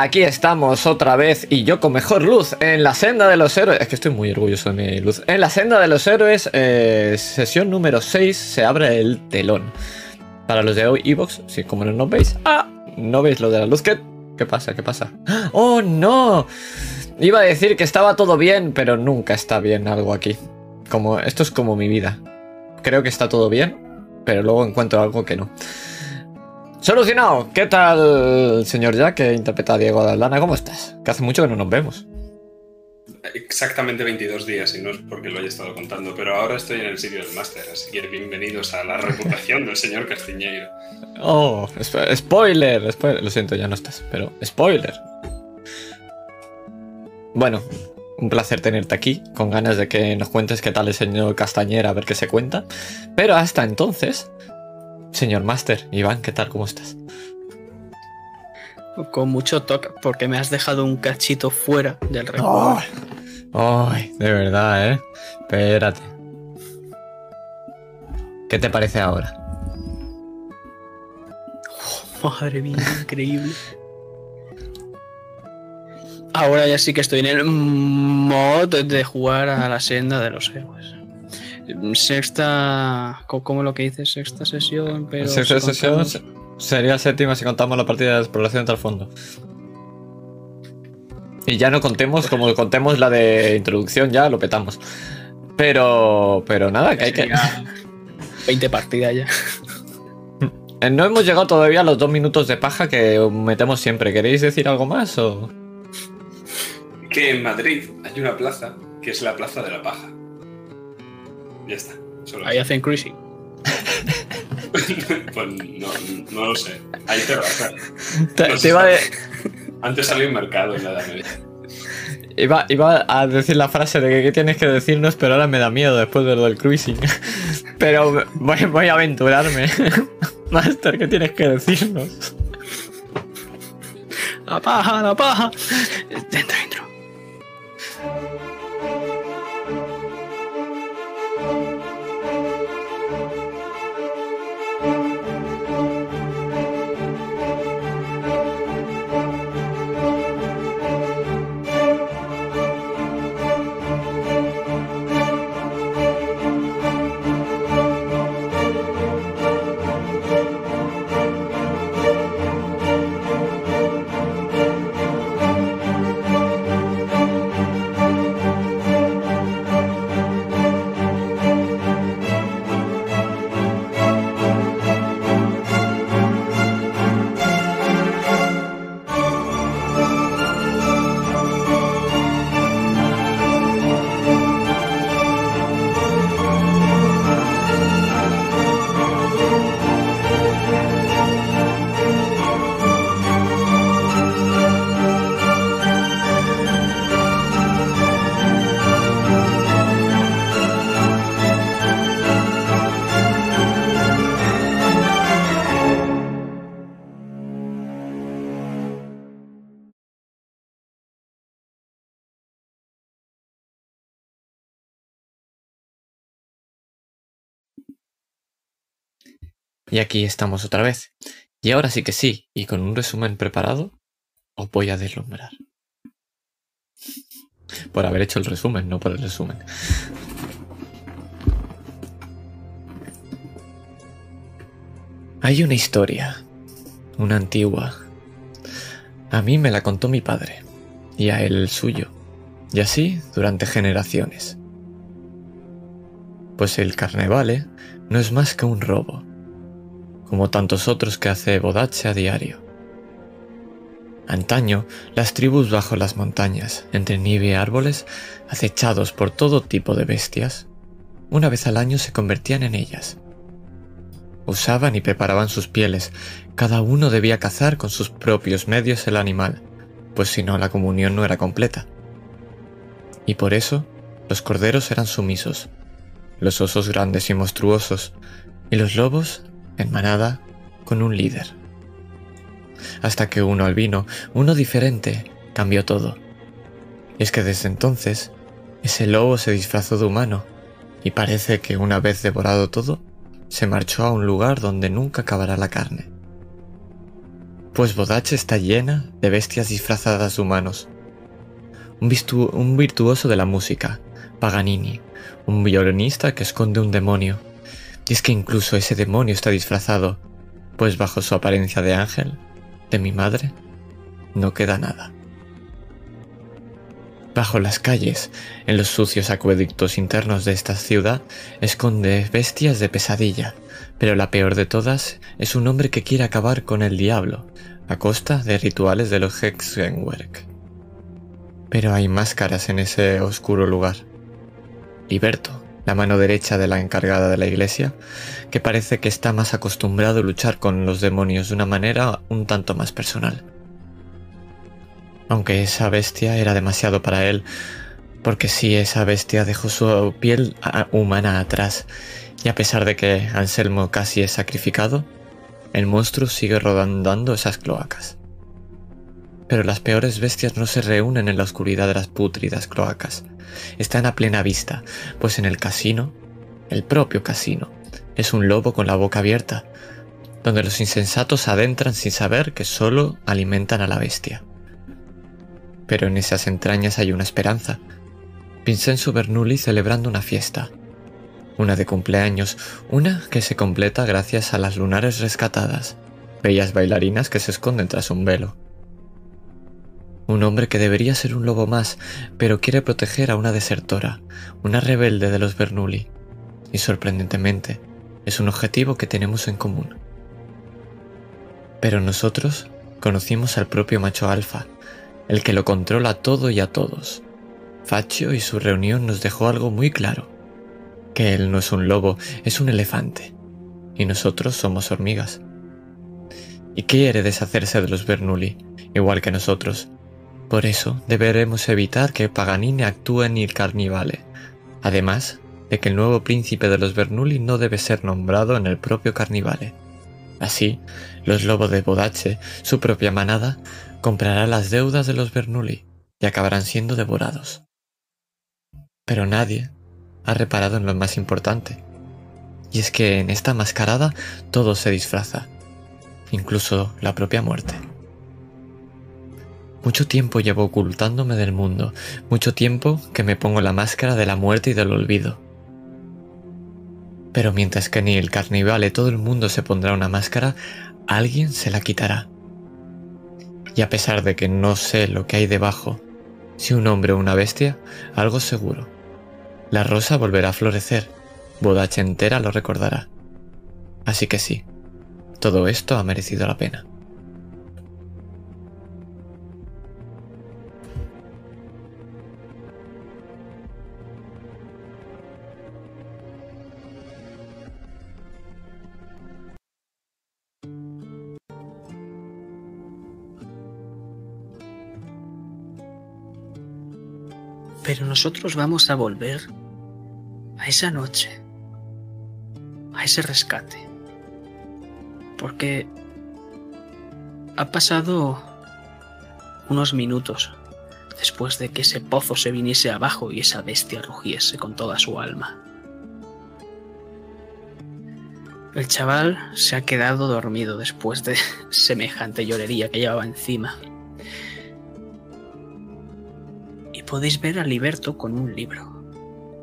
Aquí estamos otra vez y yo con mejor luz en la senda de los héroes. Es que estoy muy orgulloso de mi luz. En la senda de los héroes, eh, sesión número 6, se abre el telón. Para los de hoy, Evox, si como no nos veis. ¡Ah! ¿No veis lo de la luz? ¿Qué, ¿Qué pasa? ¿Qué pasa? ¡Oh, no! Iba a decir que estaba todo bien, pero nunca está bien algo aquí. Como, esto es como mi vida. Creo que está todo bien, pero luego encuentro algo que no. Solucionado. ¿Qué tal, señor Jack, que interpreta a Diego Aldana? ¿Cómo estás? Que hace mucho que no nos vemos. Exactamente 22 días, y no es porque lo haya estado contando, pero ahora estoy en el sitio del máster, así que bienvenidos a la reputación del señor Castiñeiro. Oh, spoiler, spoiler. Lo siento, ya no estás, pero spoiler. Bueno, un placer tenerte aquí, con ganas de que nos cuentes qué tal el señor Castañera, a ver qué se cuenta. Pero hasta entonces, Señor Master, Iván, ¿qué tal? ¿Cómo estás? Con mucho toque, porque me has dejado un cachito fuera del recuerdo. Ay, de verdad, ¿eh? Espérate. ¿Qué te parece ahora? madre mía, increíble. Ahora ya sí que estoy en el mod de jugar a la senda de los héroes sexta, ¿cómo lo que dices? Sexta sesión, pero... Sexta sesión sería séptima si contamos la partida de exploración el fondo. Y ya no contemos, como contemos la de introducción, ya lo petamos. Pero, pero nada, que hay que... 20 partidas ya. No hemos llegado todavía a los dos minutos de paja que metemos siempre. ¿Queréis decir algo más o...? Que en Madrid hay una plaza que es la Plaza de la Paja. Ya está. Ahí hacen cruising. pues no, no, lo sé. Ahí te va a Antes salió un mercado en la Edad Media. Iba, iba, a decir la frase de que qué tienes que decirnos, pero ahora me da miedo después de lo del cruising. pero voy, voy a aventurarme. Master, ¿qué tienes que decirnos? La paja, la paja. Dentro, Y aquí estamos otra vez. Y ahora sí que sí, y con un resumen preparado, os voy a deslumbrar. Por haber hecho el resumen, no por el resumen. Hay una historia, una antigua. A mí me la contó mi padre, y a él el suyo, y así durante generaciones. Pues el carnevale no es más que un robo como tantos otros que hace Bodache a diario. Antaño, las tribus bajo las montañas, entre nieve y árboles, acechados por todo tipo de bestias, una vez al año se convertían en ellas. Usaban y preparaban sus pieles, cada uno debía cazar con sus propios medios el animal, pues si no la comunión no era completa. Y por eso, los corderos eran sumisos, los osos grandes y monstruosos, y los lobos en manada con un líder. Hasta que uno albino, uno diferente, cambió todo. Es que desde entonces, ese lobo se disfrazó de humano y parece que una vez devorado todo, se marchó a un lugar donde nunca acabará la carne. pues Bodache está llena de bestias disfrazadas de humanos. Un virtuoso de la música, Paganini, un violinista que esconde un demonio. Y es que incluso ese demonio está disfrazado, pues bajo su apariencia de ángel, de mi madre, no queda nada. Bajo las calles, en los sucios acueductos internos de esta ciudad, esconde bestias de pesadilla, pero la peor de todas es un hombre que quiere acabar con el diablo, a costa de rituales de los Hexenwerk. Pero hay máscaras en ese oscuro lugar. Liberto, la mano derecha de la encargada de la iglesia, que parece que está más acostumbrado a luchar con los demonios de una manera un tanto más personal. Aunque esa bestia era demasiado para él, porque si esa bestia dejó su piel a- humana atrás, y a pesar de que Anselmo casi es sacrificado, el monstruo sigue rodando esas cloacas. Pero las peores bestias no se reúnen en la oscuridad de las pútridas cloacas. Están a plena vista, pues en el casino, el propio casino, es un lobo con la boca abierta, donde los insensatos se adentran sin saber que solo alimentan a la bestia. Pero en esas entrañas hay una esperanza. Vincenzo Bernoulli celebrando una fiesta. Una de cumpleaños, una que se completa gracias a las lunares rescatadas, bellas bailarinas que se esconden tras un velo. Un hombre que debería ser un lobo más, pero quiere proteger a una desertora, una rebelde de los Bernoulli. Y sorprendentemente, es un objetivo que tenemos en común. Pero nosotros conocimos al propio macho alfa, el que lo controla todo y a todos. Faccio y su reunión nos dejó algo muy claro, que él no es un lobo, es un elefante, y nosotros somos hormigas. Y quiere deshacerse de los Bernoulli, igual que nosotros. Por eso deberemos evitar que Paganini actúe en el carnivale, además de que el nuevo príncipe de los Bernoulli no debe ser nombrado en el propio carnivale. Así, los lobos de Bodache, su propia manada, comprará las deudas de los Bernoulli y acabarán siendo devorados. Pero nadie ha reparado en lo más importante, y es que en esta mascarada todo se disfraza, incluso la propia muerte. Mucho tiempo llevo ocultándome del mundo, mucho tiempo que me pongo la máscara de la muerte y del olvido. Pero mientras que ni el carnivale todo el mundo se pondrá una máscara, alguien se la quitará. Y a pesar de que no sé lo que hay debajo, si un hombre o una bestia, algo seguro. La rosa volverá a florecer, Bodache entera lo recordará. Así que sí, todo esto ha merecido la pena. Pero nosotros vamos a volver a esa noche, a ese rescate. Porque ha pasado unos minutos después de que ese pozo se viniese abajo y esa bestia rugiese con toda su alma. El chaval se ha quedado dormido después de semejante llorería que llevaba encima. Podéis ver a Liberto con un libro.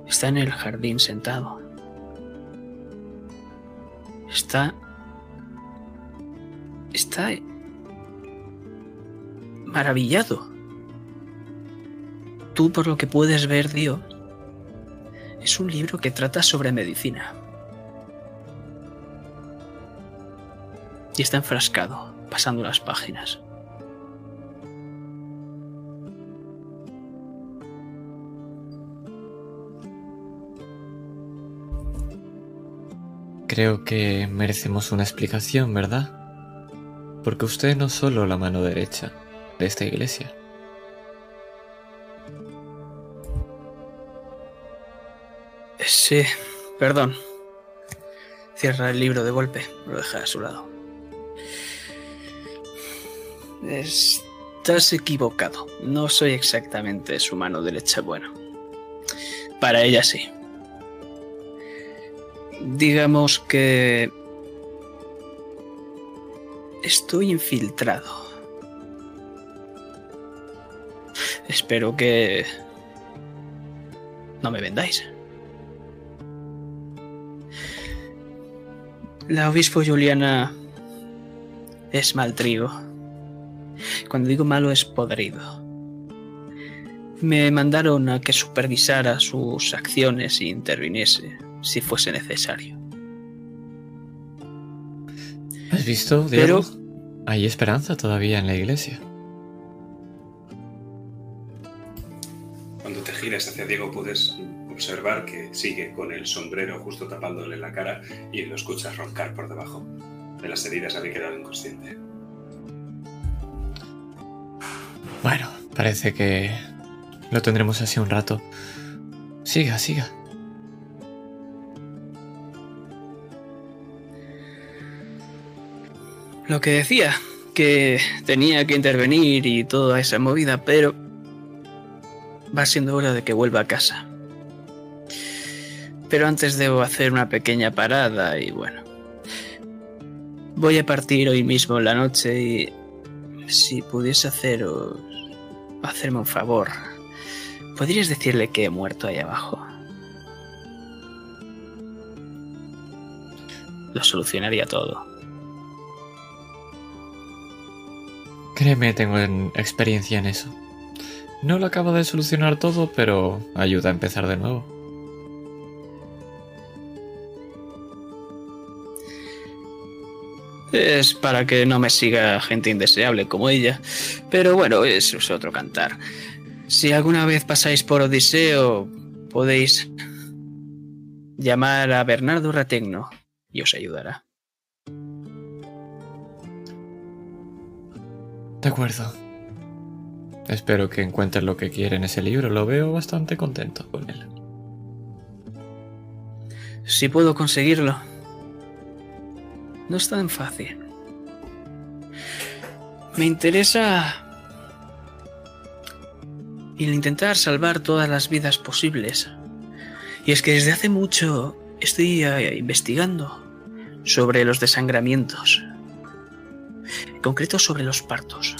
Está en el jardín sentado. Está... Está... maravillado. Tú por lo que puedes ver, Dio, es un libro que trata sobre medicina. Y está enfrascado, pasando las páginas. Creo que merecemos una explicación, ¿verdad? Porque usted no es solo la mano derecha de esta iglesia. Sí, perdón. Cierra el libro de golpe, lo deja a su lado. Estás equivocado. No soy exactamente su mano derecha. Bueno, para ella sí. Digamos que estoy infiltrado. Espero que no me vendáis. La obispo Juliana es mal trigo. Cuando digo malo es podrido. Me mandaron a que supervisara sus acciones e interviniese si fuese necesario. ¿Has visto, Diego? Hay esperanza todavía en la iglesia. Cuando te giras hacia Diego puedes observar que sigue con el sombrero justo tapándole la cara y lo escuchas roncar por debajo. De las heridas había quedado inconsciente. Bueno, parece que lo tendremos así un rato. Siga, siga. Lo que decía, que tenía que intervenir y toda esa movida, pero va siendo hora de que vuelva a casa. Pero antes debo hacer una pequeña parada y bueno. Voy a partir hoy mismo en la noche y si pudiese haceros hacerme un favor, ¿podrías decirle que he muerto ahí abajo? Lo solucionaría todo. Créeme, tengo experiencia en eso. No lo acabo de solucionar todo, pero ayuda a empezar de nuevo. Es para que no me siga gente indeseable como ella. Pero bueno, eso es otro cantar. Si alguna vez pasáis por Odiseo, podéis llamar a Bernardo Rategno y os ayudará. De acuerdo. Espero que encuentres lo que quiere en ese libro. Lo veo bastante contento con él. Si puedo conseguirlo. No es tan fácil. Me interesa el intentar salvar todas las vidas posibles. Y es que desde hace mucho estoy eh, investigando sobre los desangramientos, en concreto sobre los partos.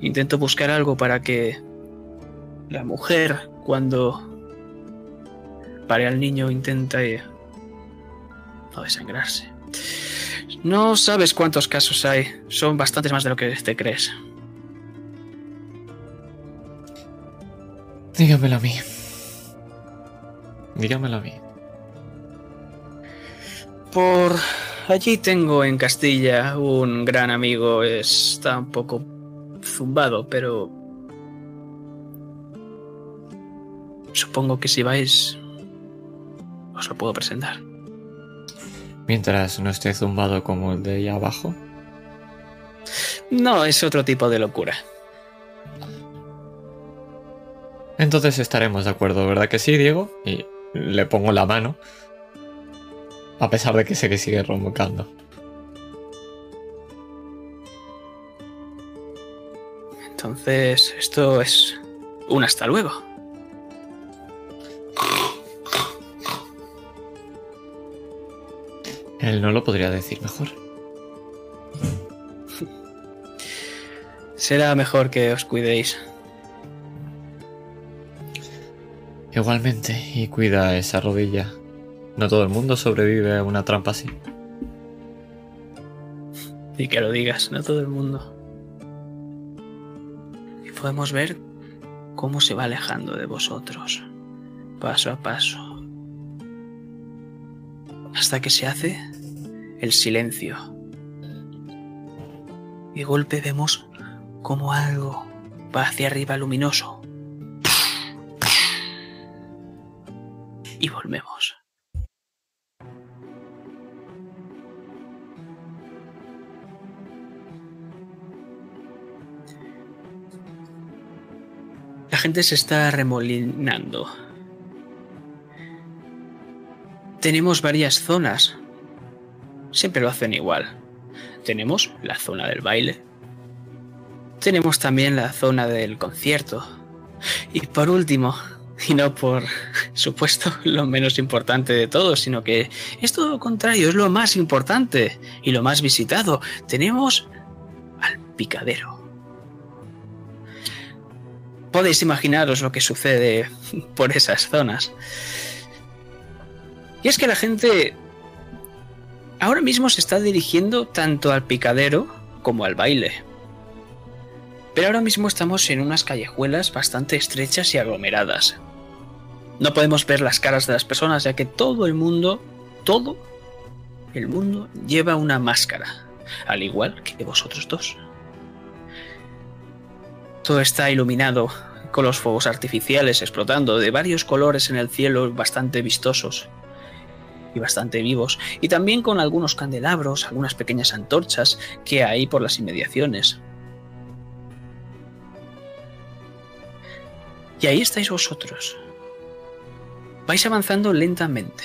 Intento buscar algo para que la mujer, cuando pare al niño, intente no desangrarse. No sabes cuántos casos hay. Son bastantes más de lo que te crees. Dígamelo a mí. Dígamelo a mí. Por allí tengo en Castilla un gran amigo. Está un poco zumbado, pero... Supongo que si vais... Os lo puedo presentar. Mientras no esté zumbado como el de ahí abajo. No, es otro tipo de locura. Entonces estaremos de acuerdo, ¿verdad que sí, Diego? Y le pongo la mano. A pesar de que sé que sigue roncando. Entonces, esto es un hasta luego. Él no lo podría decir mejor. Será mejor que os cuidéis. Igualmente, y cuida esa rodilla. No todo el mundo sobrevive a una trampa así. Y que lo digas, no todo el mundo. Y podemos ver cómo se va alejando de vosotros, paso a paso. Hasta que se hace el silencio. Y de golpe vemos como algo va hacia arriba luminoso. Y volvemos. La gente se está remolinando. Tenemos varias zonas. Siempre lo hacen igual. Tenemos la zona del baile. Tenemos también la zona del concierto. Y por último, y no por supuesto lo menos importante de todo, sino que es todo lo contrario, es lo más importante y lo más visitado. Tenemos al picadero. Podéis imaginaros lo que sucede por esas zonas. Y es que la gente ahora mismo se está dirigiendo tanto al picadero como al baile. Pero ahora mismo estamos en unas callejuelas bastante estrechas y aglomeradas. No podemos ver las caras de las personas ya que todo el mundo, todo el mundo lleva una máscara, al igual que vosotros dos. Todo está iluminado con los fuegos artificiales explotando de varios colores en el cielo bastante vistosos y bastante vivos, y también con algunos candelabros, algunas pequeñas antorchas que hay por las inmediaciones. Y ahí estáis vosotros. Vais avanzando lentamente.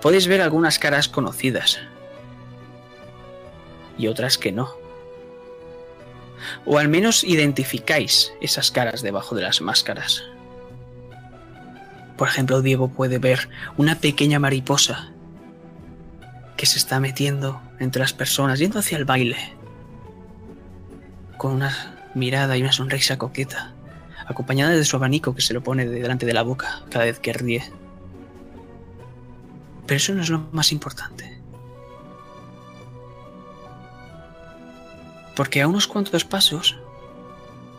Podéis ver algunas caras conocidas y otras que no. O al menos identificáis esas caras debajo de las máscaras. Por ejemplo, Diego puede ver una pequeña mariposa que se está metiendo entre las personas, yendo hacia el baile, con una mirada y una sonrisa coqueta, acompañada de su abanico que se lo pone delante de la boca cada vez que ríe. Pero eso no es lo más importante. Porque a unos cuantos pasos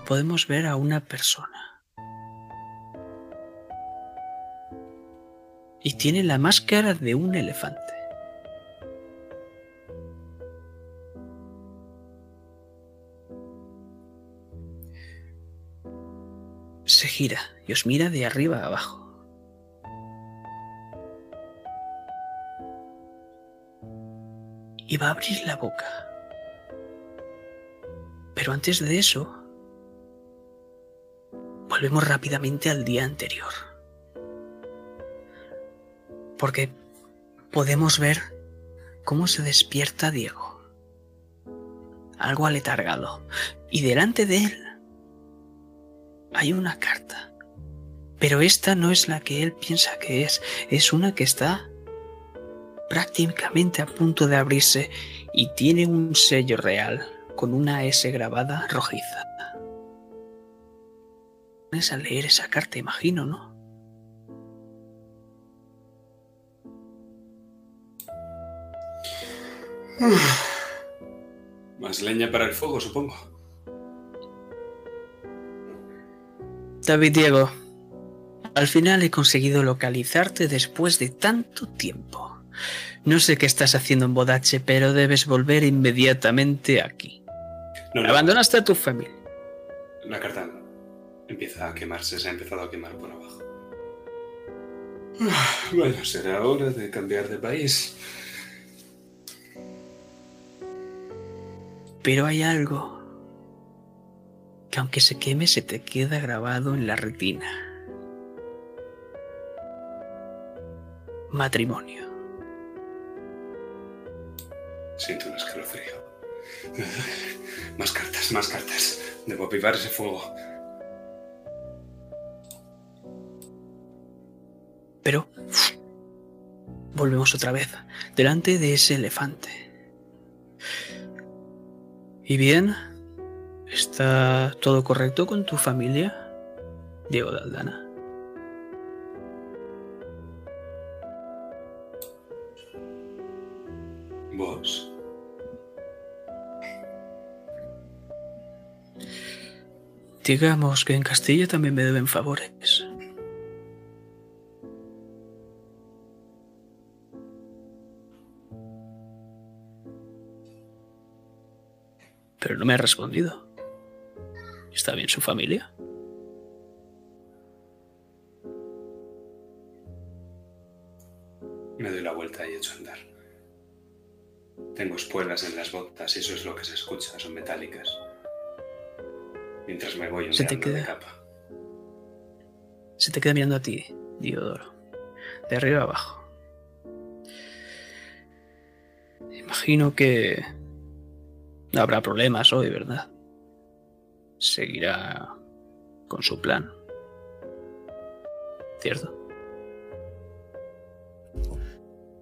podemos ver a una persona. Y tiene la máscara de un elefante. Se gira y os mira de arriba a abajo. Y va a abrir la boca. Pero antes de eso, volvemos rápidamente al día anterior. Porque podemos ver cómo se despierta Diego. Algo aletargado. Y delante de él hay una carta. Pero esta no es la que él piensa que es. Es una que está prácticamente a punto de abrirse y tiene un sello real con una S grabada rojiza. Es a leer esa carta, imagino, ¿no? Más leña para el fuego, supongo. David Diego, al final he conseguido localizarte después de tanto tiempo. No sé qué estás haciendo en Bodache, pero debes volver inmediatamente aquí. No, no, Abandonaste a tu familia. La carta empieza a quemarse, se ha empezado a quemar por abajo. Bueno, será hora de cambiar de país. Pero hay algo que aunque se queme se te queda grabado en la retina. Matrimonio. Siento un escalofrío. Más cartas, más cartas. Debo avivar ese fuego. Pero volvemos otra vez delante de ese elefante. ¿Y bien? ¿Está todo correcto con tu familia, Diego Daldana? ¿Vos? Digamos que en Castilla también me deben favores. Pero no me ha respondido. ¿Está bien su familia? Me doy la vuelta y echo a andar. Tengo espuelas en las botas y eso es lo que se escucha, son metálicas. Mientras me voy Se te de queda- capa. Se te queda mirando a ti, Diodoro. De arriba abajo. Imagino que no habrá problemas hoy, ¿verdad? Seguirá con su plan. ¿cierto?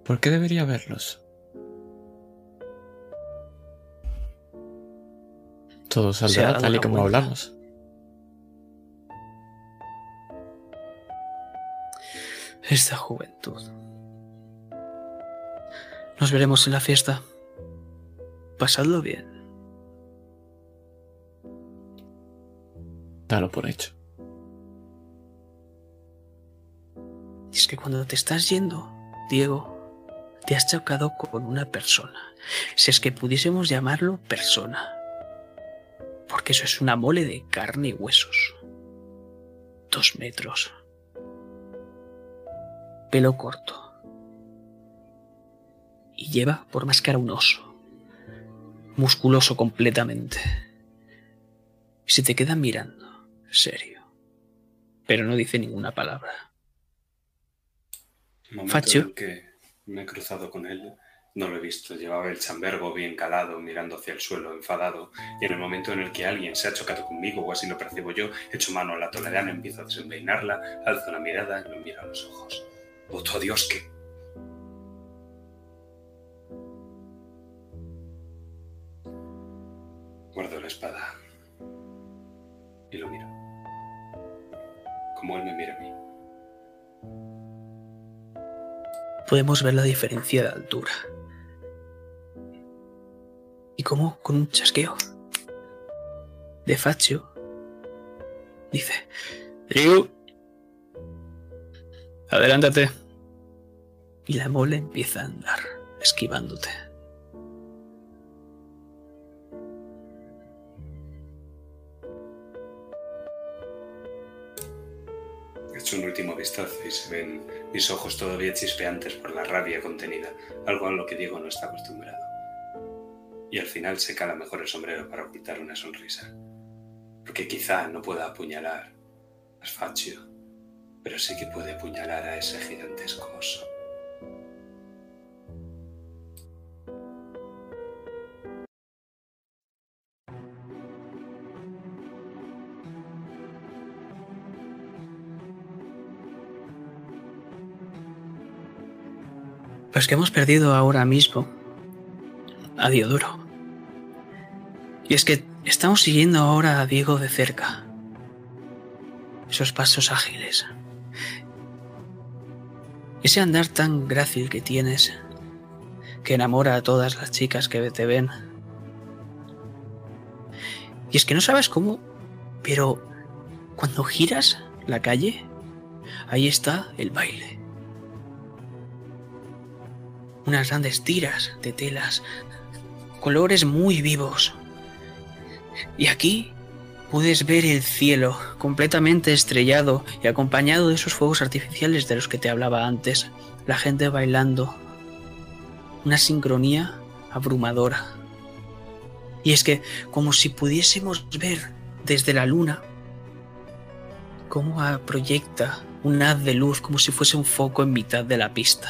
¿Por qué debería verlos? Todo saldrá tal y como hablamos. Esta juventud. Nos veremos en la fiesta. Pasadlo bien. Dalo por hecho. Y es que cuando te estás yendo, Diego, te has chocado con una persona. Si es que pudiésemos llamarlo persona. Porque eso es una mole de carne y huesos. Dos metros. Pelo corto. Y lleva por máscara un oso. Musculoso completamente. Y se te queda mirando, serio. Pero no dice ninguna palabra. Momento en que me he cruzado con él, no lo he visto. Llevaba el chambergo bien calado, mirando hacia el suelo, enfadado. Y en el momento en el que alguien se ha chocado conmigo, o así lo percibo yo, echo mano a la toledana, empiezo a desenvainarla, alzo la mirada y lo miro a los ojos. Voto a Dios que... Guardo la espada y lo miro. Como él me mira a mí. podemos ver la diferencia de altura. Y como con un chasqueo de Faccio dice, Drew, adelántate. Y la mole empieza a andar, esquivándote. Echo un último vistazo y se ven mis ojos todavía chispeantes por la rabia contenida, algo a lo que Diego no está acostumbrado. Y al final se cala mejor el sombrero para ocultar una sonrisa. Porque quizá no pueda apuñalar a Sfaccio, pero sí que puede apuñalar a ese gigantesco oso. Pues que hemos perdido ahora mismo a Diodoro. Y es que estamos siguiendo ahora a Diego de cerca. Esos pasos ágiles. Ese andar tan grácil que tienes, que enamora a todas las chicas que te ven. Y es que no sabes cómo, pero cuando giras la calle, ahí está el baile unas grandes tiras de telas, colores muy vivos. Y aquí puedes ver el cielo completamente estrellado y acompañado de esos fuegos artificiales de los que te hablaba antes, la gente bailando, una sincronía abrumadora. Y es que como si pudiésemos ver desde la luna cómo proyecta un haz de luz como si fuese un foco en mitad de la pista.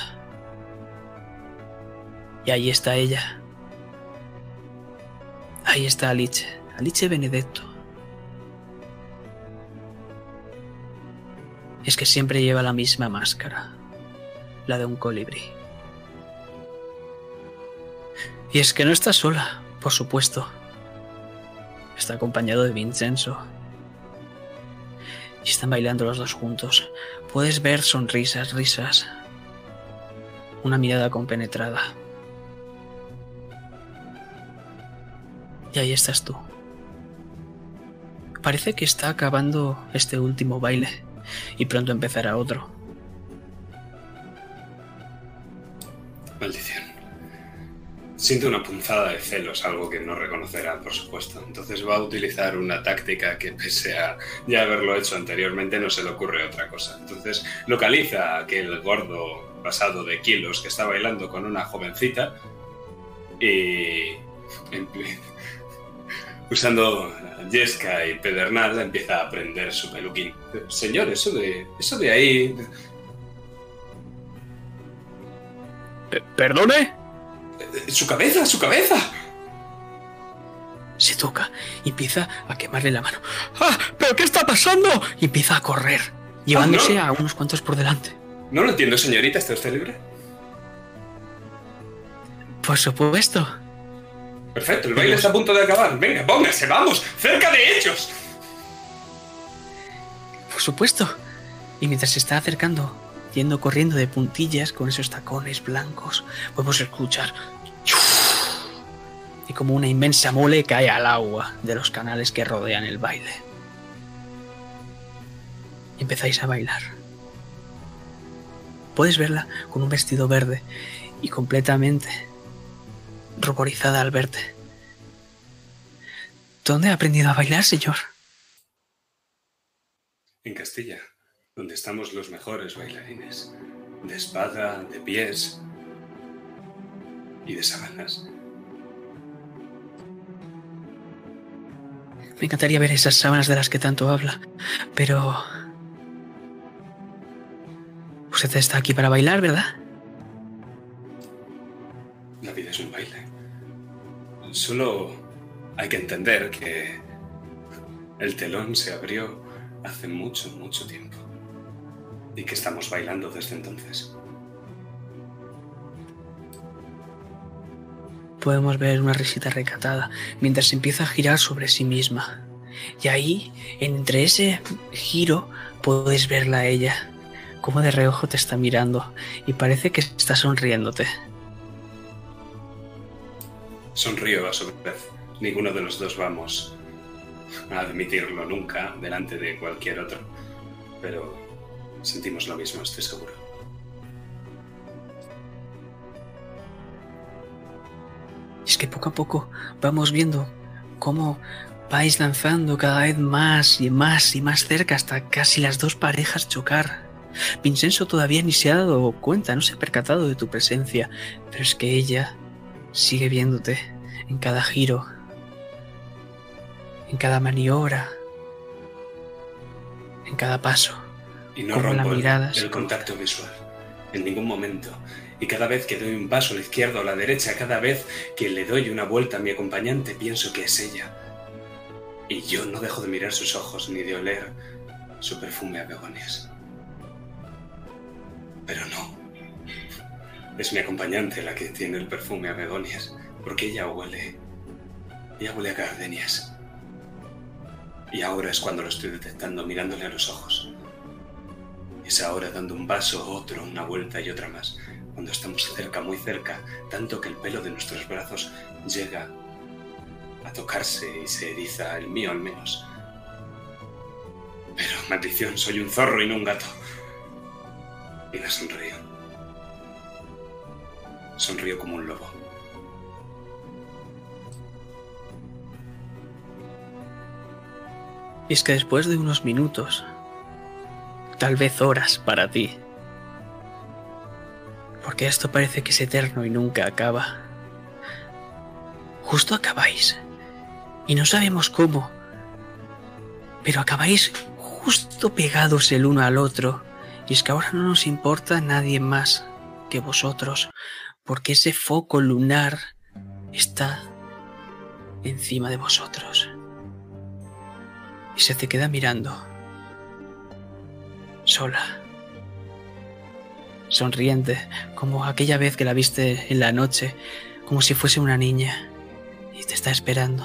Y ahí está ella. Ahí está Alice. Alice Benedetto. Es que siempre lleva la misma máscara. La de un colibrí. Y es que no está sola, por supuesto. Está acompañado de Vincenzo. Y están bailando los dos juntos. Puedes ver sonrisas, risas. Una mirada compenetrada. Y ahí estás tú. Parece que está acabando este último baile y pronto empezará otro. Maldición. Siento una punzada de celos, algo que no reconocerá, por supuesto. Entonces va a utilizar una táctica que, pese a ya haberlo hecho anteriormente, no se le ocurre otra cosa. Entonces localiza a aquel gordo pasado de kilos que está bailando con una jovencita y. Usando yesca y pedernal, empieza a prender su peluquín. Señor, eso de, eso de ahí. ¿Perdone? ¡Su cabeza! ¡Su cabeza! Se toca y empieza a quemarle la mano. ¡Ah! ¿Pero qué está pasando? Y empieza a correr. llevándose no. a unos cuantos por delante. No lo entiendo, señorita. ¿Está usted libre? Por supuesto. Perfecto, el baile está a punto de acabar. Venga, póngase, vamos. Cerca de ellos. Por supuesto. Y mientras se está acercando, yendo corriendo de puntillas con esos tacones blancos, podemos escuchar. Y como una inmensa mole cae al agua de los canales que rodean el baile. Empezáis a bailar. Puedes verla con un vestido verde y completamente ruborizada al verte. ¿Dónde ha aprendido a bailar, señor? En Castilla, donde estamos los mejores bailarines. De espada, de pies y de sábanas. Me encantaría ver esas sábanas de las que tanto habla, pero... Usted está aquí para bailar, ¿verdad? La vida es un baile. Solo hay que entender que el telón se abrió hace mucho, mucho tiempo. Y que estamos bailando desde entonces. Podemos ver una risita recatada mientras empieza a girar sobre sí misma. Y ahí, entre ese giro, puedes verla a ella, como de reojo te está mirando y parece que está sonriéndote. Sonrío a su vez. Ninguno de los dos vamos a admitirlo nunca delante de cualquier otro. Pero sentimos lo mismo, estoy seguro. Es que poco a poco vamos viendo cómo vais danzando cada vez más y más y más cerca hasta casi las dos parejas chocar. Vincenzo todavía ni se ha dado cuenta, no se ha percatado de tu presencia, pero es que ella sigue viéndote en cada giro, en cada maniobra, en cada paso. Y no la rompo el- mirada el, contacto visual. En ningún momento. Y cada vez que doy un paso a la izquierda o a la derecha, cada vez que le doy una vuelta a mi acompañante, pienso que es ella. Y yo no dejo de mirar sus ojos ni de oler su perfume a begonias. Pero no. Es mi acompañante la que tiene el perfume a begonias, porque ella huele. Ella huele a gardenias. Y ahora es cuando lo estoy detectando mirándole a los ojos. Es ahora dando un paso, otro, una vuelta y otra más. Cuando estamos cerca, muy cerca, tanto que el pelo de nuestros brazos llega a tocarse y se eriza, el mío al menos. Pero, maldición, soy un zorro y no un gato. Y le sonrío. Sonrío como un lobo. Y es que después de unos minutos, tal vez horas para ti, porque esto parece que es eterno y nunca acaba, justo acabáis. Y no sabemos cómo, pero acabáis justo pegados el uno al otro. Y es que ahora no nos importa nadie más que vosotros, porque ese foco lunar está encima de vosotros y se te queda mirando. Sola. Sonriente, como aquella vez que la viste en la noche, como si fuese una niña, y te está esperando.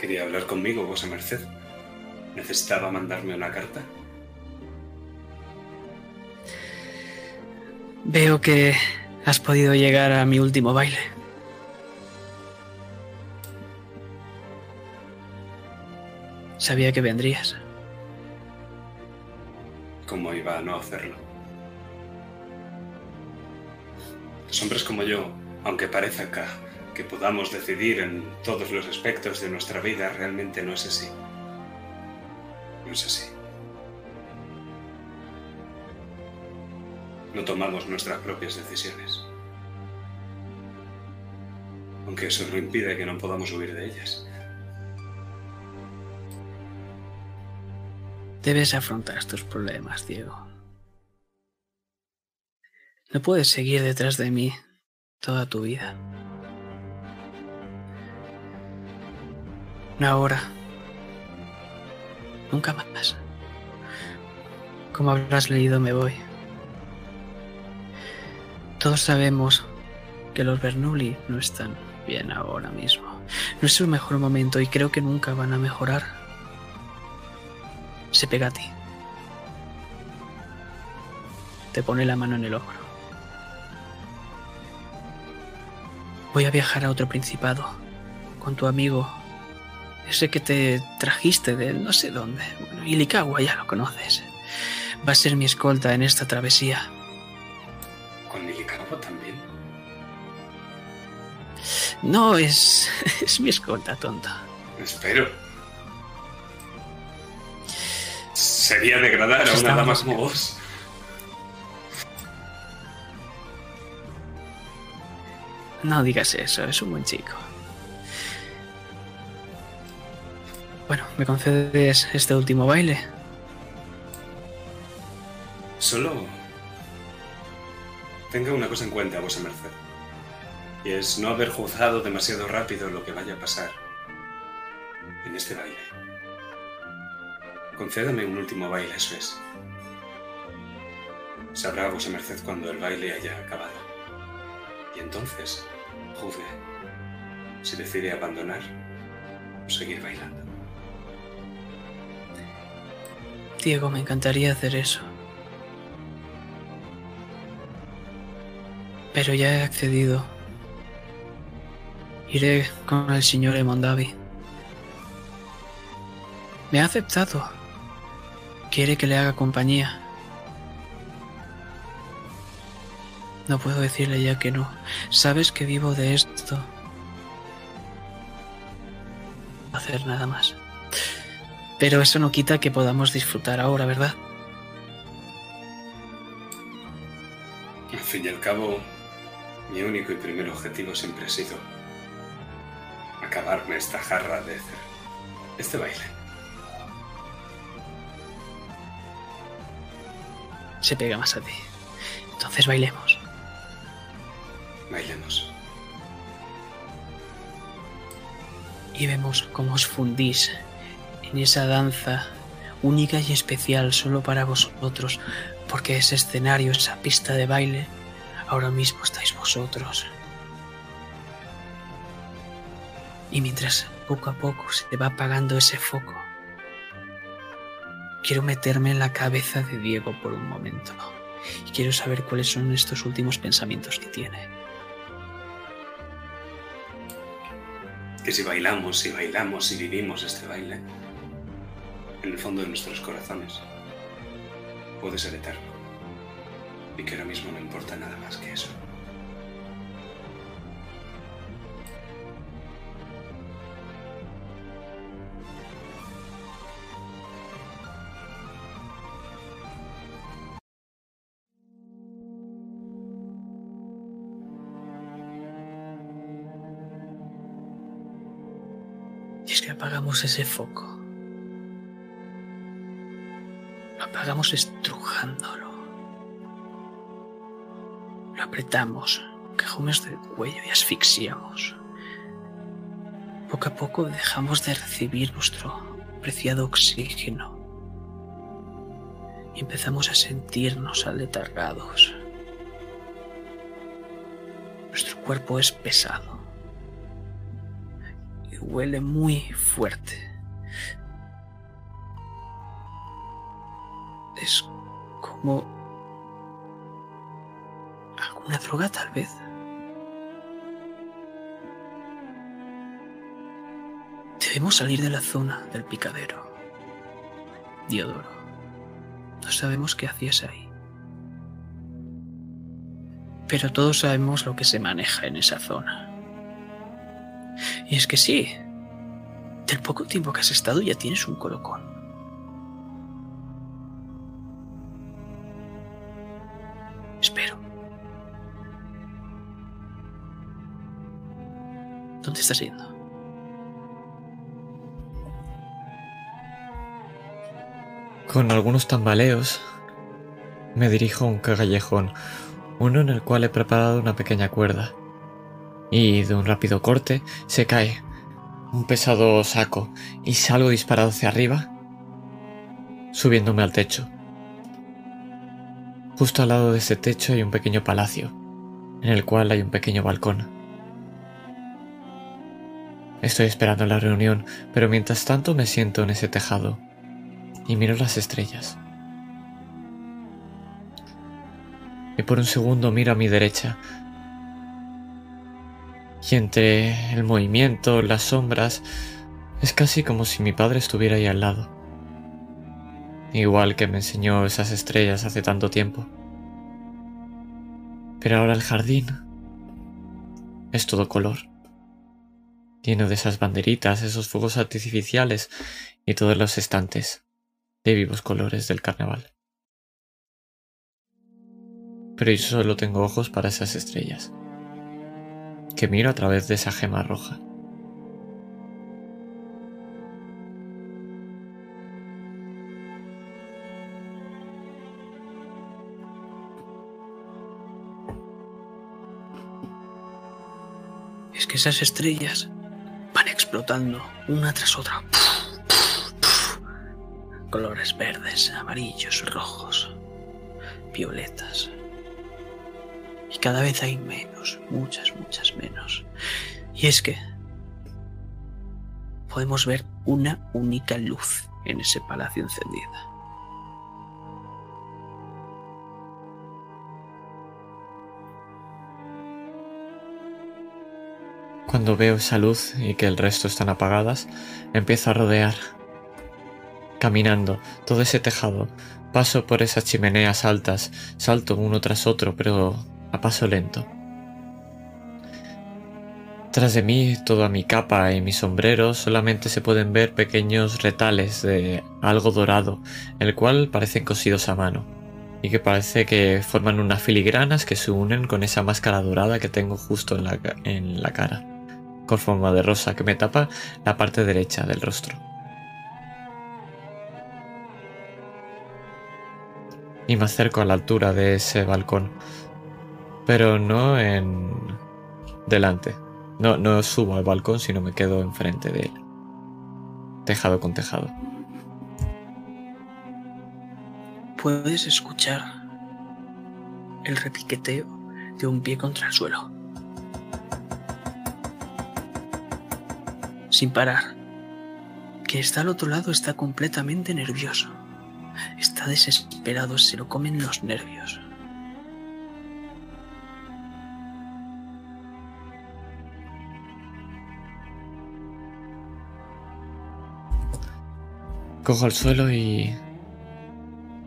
Quería hablar conmigo, vuesa merced. ¿Necesitaba mandarme una carta? Veo que has podido llegar a mi último baile. Sabía que vendrías. ¿Cómo iba a no hacerlo? Los hombres como yo, aunque parezca que podamos decidir en todos los aspectos de nuestra vida, realmente no es así. No es así. No tomamos nuestras propias decisiones. Aunque eso no impide que no podamos huir de ellas. Debes afrontar estos problemas, Diego. No puedes seguir detrás de mí toda tu vida. Una hora. Nunca más. Como habrás leído, me voy. Todos sabemos que los Bernoulli no están bien ahora mismo. No es su mejor momento y creo que nunca van a mejorar. Se pega a ti. Te pone la mano en el hombro. Voy a viajar a otro principado con tu amigo. Ese que te trajiste de no sé dónde. Bueno, Ilikawa ya lo conoces. Va a ser mi escolta en esta travesía. ¿Con Ilikawa también? No, es. es mi escolta, tonto. Espero. Sería degradar a una dama como vos. No digas eso, es un buen chico. Bueno, ¿me concedes este último baile? Solo tenga una cosa en cuenta, vuesa merced. Y es no haber juzgado demasiado rápido lo que vaya a pasar en este baile. Concédame un último baile, eso es. Sabrá vuesa merced cuando el baile haya acabado. Y entonces, juzgue si decide abandonar o seguir bailando. Diego, me encantaría hacer eso. Pero ya he accedido. Iré con el señor Emondavi. Me ha aceptado. Quiere que le haga compañía. No puedo decirle ya que no. Sabes que vivo de esto. Hacer nada más. Pero eso no quita que podamos disfrutar ahora, ¿verdad? Al fin y al cabo, mi único y primer objetivo siempre ha sido acabarme esta jarra de. Este baile. Se pega más a ti. Entonces bailemos. Bailemos. Y vemos cómo os fundís en esa danza única y especial solo para vosotros, porque ese escenario, esa pista de baile, ahora mismo estáis vosotros. Y mientras poco a poco se va apagando ese foco, quiero meterme en la cabeza de Diego por un momento. Y quiero saber cuáles son estos últimos pensamientos que tiene. Que si bailamos, si bailamos, si vivimos este baile, en el fondo de nuestros corazones, puede ser eterno. Y que ahora mismo no importa nada más que eso. Y es que apagamos ese foco. Apagamos estrujándolo. Lo apretamos, cajones del cuello y asfixiamos. Poco a poco dejamos de recibir nuestro preciado oxígeno. Y empezamos a sentirnos aletargados. Nuestro cuerpo es pesado y huele muy fuerte. Es como alguna droga tal vez. Debemos salir de la zona del picadero. Diodoro, no sabemos qué hacías ahí. Pero todos sabemos lo que se maneja en esa zona. Y es que sí, del poco tiempo que has estado ya tienes un colocón. ¿Dónde estás? Con algunos tambaleos me dirijo a un callejón, uno en el cual he preparado una pequeña cuerda, y de un rápido corte se cae, un pesado saco y salgo disparado hacia arriba, subiéndome al techo. Justo al lado de ese techo hay un pequeño palacio, en el cual hay un pequeño balcón. Estoy esperando la reunión, pero mientras tanto me siento en ese tejado y miro las estrellas. Y por un segundo miro a mi derecha. Y entre el movimiento, las sombras, es casi como si mi padre estuviera ahí al lado. Igual que me enseñó esas estrellas hace tanto tiempo. Pero ahora el jardín es todo color lleno de esas banderitas, esos fuegos artificiales y todos los estantes de vivos colores del carnaval. Pero yo solo tengo ojos para esas estrellas, que miro a través de esa gema roja. Es que esas estrellas van explotando una tras otra. Colores verdes, amarillos, rojos, violetas. Y cada vez hay menos, muchas, muchas menos. Y es que podemos ver una única luz en ese palacio encendida. Cuando veo esa luz y que el resto están apagadas, empiezo a rodear. Caminando todo ese tejado, paso por esas chimeneas altas, salto uno tras otro, pero a paso lento. Tras de mí, toda mi capa y mi sombrero solamente se pueden ver pequeños retales de algo dorado, el cual parecen cosidos a mano, y que parece que forman unas filigranas que se unen con esa máscara dorada que tengo justo en la, en la cara con forma de rosa que me tapa la parte derecha del rostro. Y me acerco a la altura de ese balcón, pero no en delante. No, no subo al balcón, sino me quedo enfrente de él. Tejado con tejado. Puedes escuchar el repiqueteo de un pie contra el suelo. Sin parar. Que está al otro lado está completamente nervioso. Está desesperado, se lo comen los nervios. Cojo el suelo y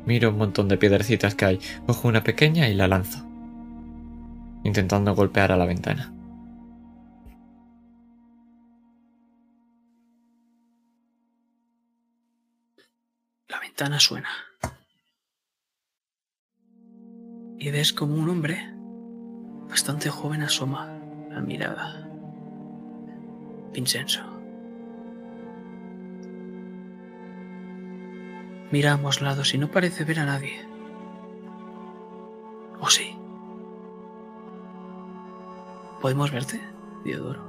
miro un montón de piedrecitas que hay. Cojo una pequeña y la lanzo, intentando golpear a la ventana. Suena. Y ves como un hombre bastante joven asoma la mirada. Vincenzo. Mira a ambos lados y no parece ver a nadie. ¿O sí? ¿Podemos verte, Diodoro?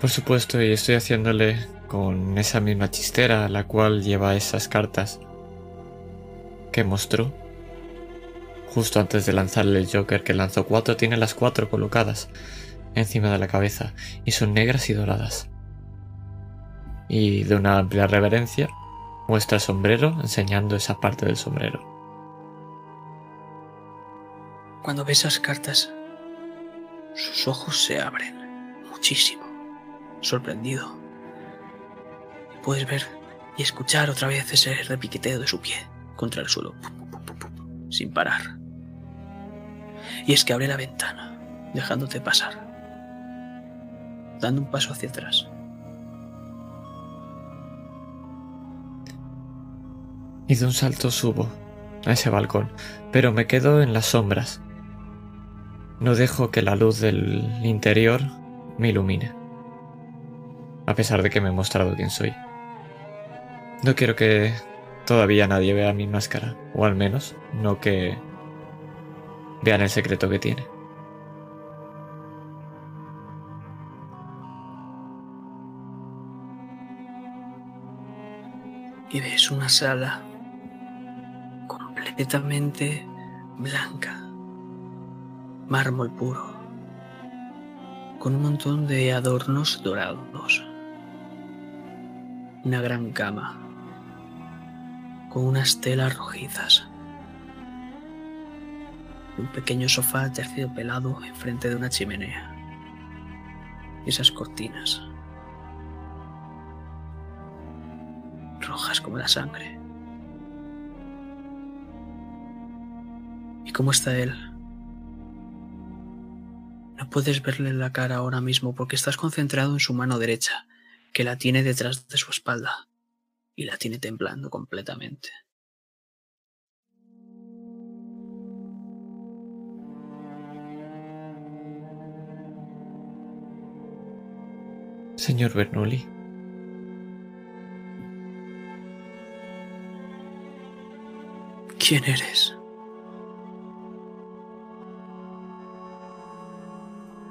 Por supuesto, y estoy haciéndole con esa misma chistera, la cual lleva esas cartas que mostró justo antes de lanzarle el Joker, que lanzó cuatro, tiene las cuatro colocadas encima de la cabeza y son negras y doradas. Y de una amplia reverencia muestra el sombrero enseñando esa parte del sombrero. Cuando ve esas cartas, sus ojos se abren muchísimo, sorprendido puedes ver y escuchar otra vez ese repiqueteo de su pie contra el suelo, sin parar. Y es que abre la ventana, dejándote pasar, dando un paso hacia atrás. Y de un salto subo a ese balcón, pero me quedo en las sombras. No dejo que la luz del interior me ilumine, a pesar de que me he mostrado quién soy. No quiero que todavía nadie vea mi máscara, o al menos no que vean el secreto que tiene. Y ves una sala completamente blanca, mármol puro, con un montón de adornos dorados, una gran cama con unas telas rojizas un pequeño sofá terciopelado enfrente de una chimenea esas cortinas rojas como la sangre. ¿Y cómo está él? No puedes verle la cara ahora mismo porque estás concentrado en su mano derecha, que la tiene detrás de su espalda y la tiene temblando completamente. Señor Bernoulli. ¿Quién eres?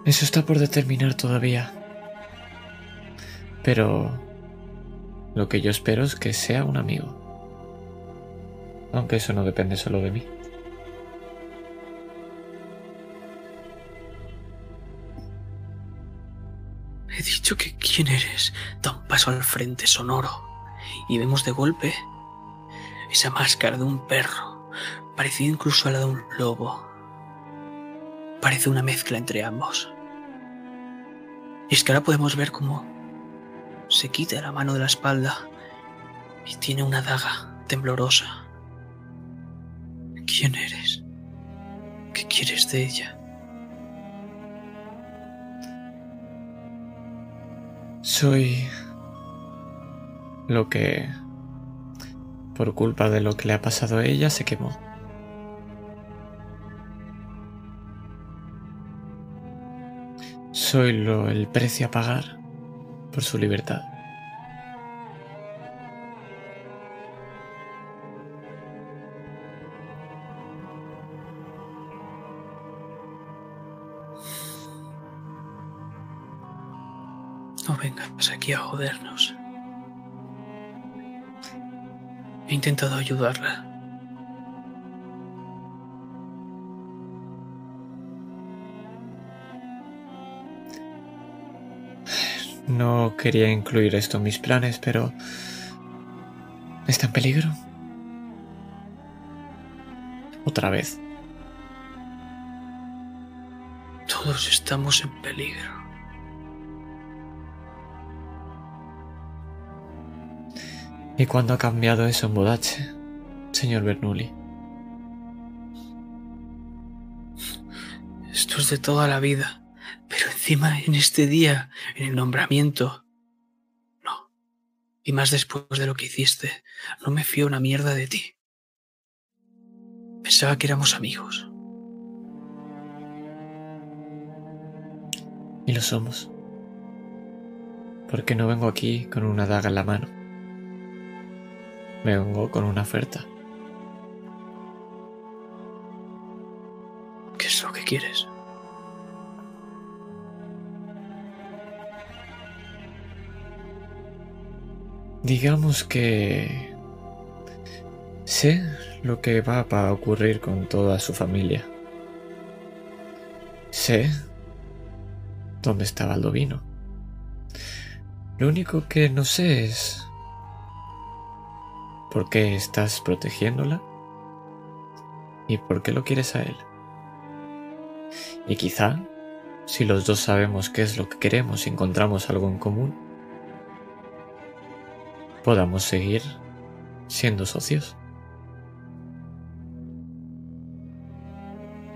Eso está por determinar todavía. Pero lo que yo espero es que sea un amigo. Aunque eso no depende solo de mí. He dicho que quién eres. Da un paso al frente sonoro y vemos de golpe esa máscara de un perro, parecida incluso a la de un lobo. Parece una mezcla entre ambos. Y es que ahora podemos ver cómo se quita la mano de la espalda y tiene una daga temblorosa. ¿Quién eres? ¿Qué quieres de ella? Soy lo que, por culpa de lo que le ha pasado a ella, se quemó. Soy lo, el precio a pagar por su libertad. No vengas aquí a jodernos. He intentado ayudarla. No quería incluir esto en mis planes, pero... ¿Está en peligro? Otra vez. Todos estamos en peligro. ¿Y cuándo ha cambiado eso en Bodache, señor Bernoulli? Esto es de toda la vida. Encima en este día, en el nombramiento. No. Y más después de lo que hiciste, no me fío una mierda de ti. Pensaba que éramos amigos. Y lo somos. Porque no vengo aquí con una daga en la mano. Vengo con una oferta. ¿Qué es lo que quieres? Digamos que sé lo que va a ocurrir con toda su familia. Sé dónde está Baldovino. Lo único que no sé es por qué estás protegiéndola y por qué lo quieres a él. Y quizá, si los dos sabemos qué es lo que queremos y encontramos algo en común, podamos seguir siendo socios.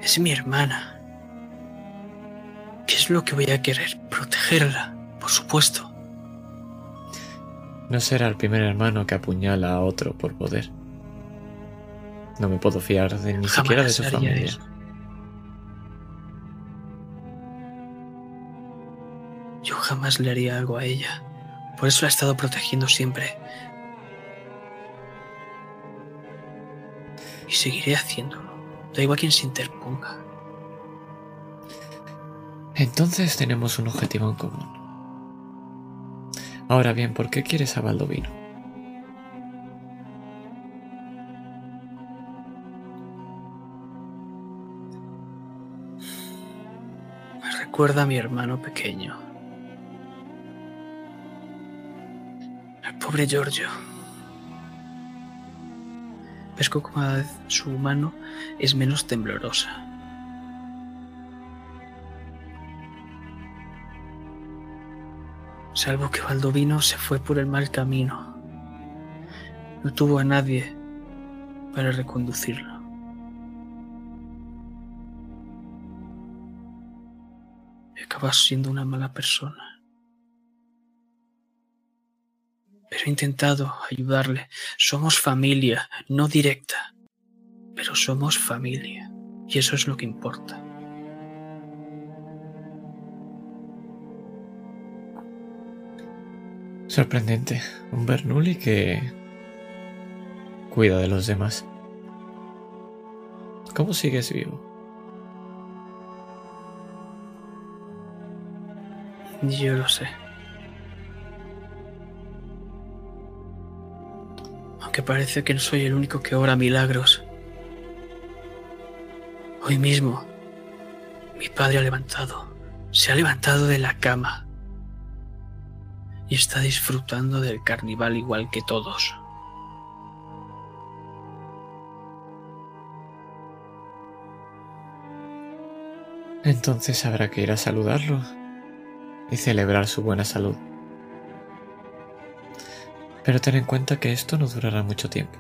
Es mi hermana. ¿Qué es lo que voy a querer? Protegerla, por supuesto. No será el primer hermano que apuñala a otro por poder. No me puedo fiar de ni siquiera de su familia. Eso. Yo jamás le haría algo a ella. Por eso la he estado protegiendo siempre. Y seguiré haciéndolo. Da igual quien se interponga. Entonces tenemos un objetivo en común. Ahora bien, ¿por qué quieres a Baldovino? Me recuerda a mi hermano pequeño. Pobre Giorgio. Ves que cada vez su mano es menos temblorosa. Salvo que Baldovino se fue por el mal camino. No tuvo a nadie para reconducirlo. Acabas siendo una mala persona. He intentado ayudarle. Somos familia, no directa, pero somos familia. Y eso es lo que importa. Sorprendente. Un Bernoulli que cuida de los demás. ¿Cómo sigues vivo? Yo lo sé. Parece que no soy el único que obra milagros. Hoy mismo, mi padre ha levantado, se ha levantado de la cama y está disfrutando del carnaval igual que todos. Entonces habrá que ir a saludarlo y celebrar su buena salud. Pero ten en cuenta que esto no durará mucho tiempo.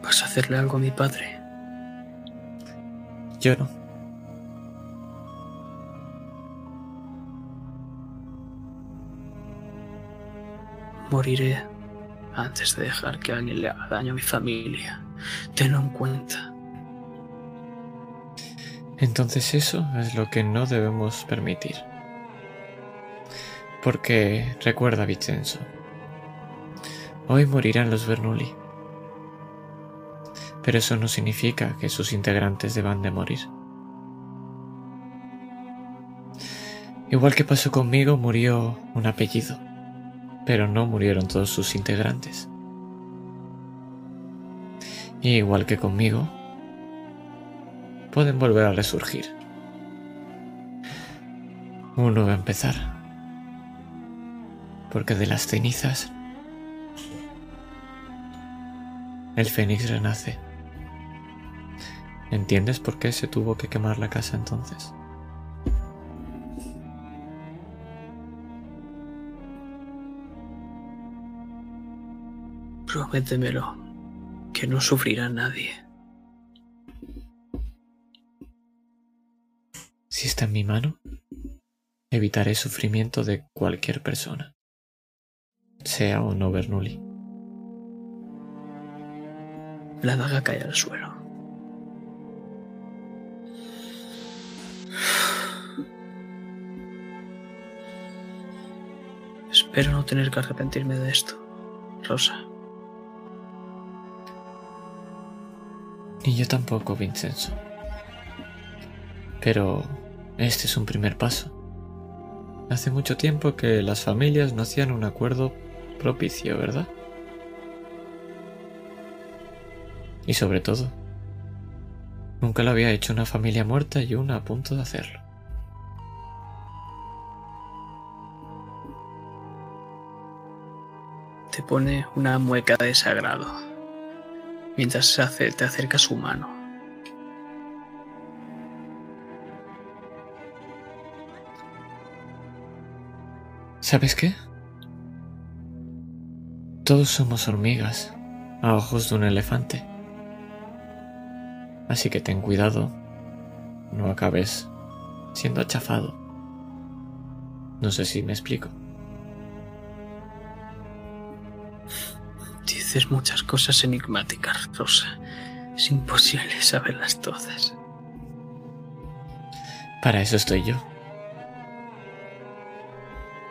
¿Vas a hacerle algo a mi padre? Yo no. Moriré antes de dejar que alguien le haga daño a mi familia. Tenlo en cuenta. Entonces eso es lo que no debemos permitir. Porque recuerda, Vincenzo, hoy morirán los Bernoulli. Pero eso no significa que sus integrantes deban de morir. Igual que pasó conmigo, murió un apellido pero no murieron todos sus integrantes. Y igual que conmigo, pueden volver a resurgir. Uno va a empezar. Porque de las cenizas, el fénix renace. ¿Entiendes por qué se tuvo que quemar la casa entonces? Prométemelo, que no sufrirá nadie. Si está en mi mano, evitaré sufrimiento de cualquier persona, sea o no Bernoulli. La daga cae al suelo. Espero no tener que arrepentirme de esto, Rosa. Ni yo tampoco, Vincenzo. Pero este es un primer paso. Hace mucho tiempo que las familias no hacían un acuerdo propicio, ¿verdad? Y sobre todo, nunca lo había hecho una familia muerta y una a punto de hacerlo. Te pone una mueca de sagrado mientras se hace, te acerca su mano. ¿Sabes qué? Todos somos hormigas a ojos de un elefante. Así que ten cuidado, no acabes siendo achafado. No sé si me explico. Dices muchas cosas enigmáticas, Rosa. Es imposible saberlas todas. Para eso estoy yo.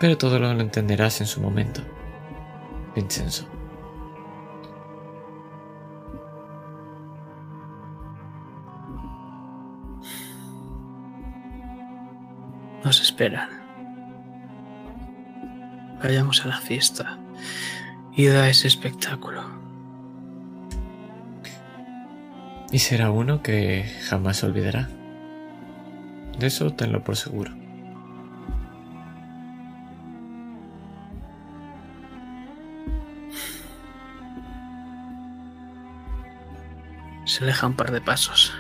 Pero todo lo entenderás en su momento, Vincenzo. Nos esperan. Vayamos a la fiesta y da ese espectáculo. Y será uno que jamás olvidará. De eso tenlo por seguro. Se aleja un par de pasos.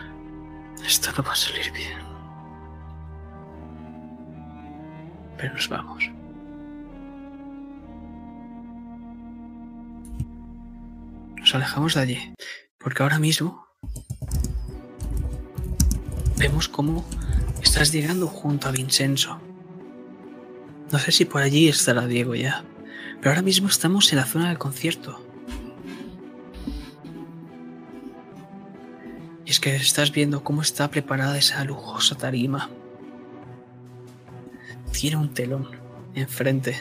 Esto no va a salir bien. Pero nos vamos. Nos alejamos de allí. Porque ahora mismo vemos cómo estás llegando junto a Vincenzo. No sé si por allí estará Diego ya. Pero ahora mismo estamos en la zona del concierto. Que estás viendo cómo está preparada esa lujosa tarima. Tiene un telón enfrente.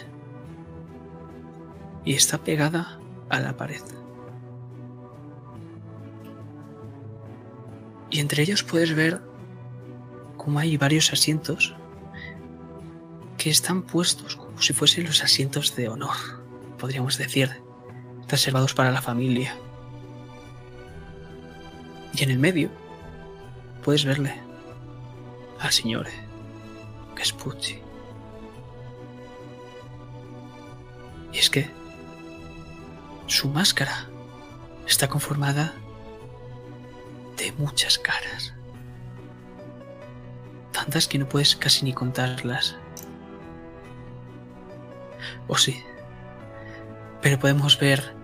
Y está pegada a la pared. Y entre ellos puedes ver cómo hay varios asientos que están puestos como si fuesen los asientos de honor, podríamos decir, reservados para la familia. Y en el medio puedes verle al señor Vespucci. Y es que su máscara está conformada de muchas caras. Tantas que no puedes casi ni contarlas. O sí. Pero podemos ver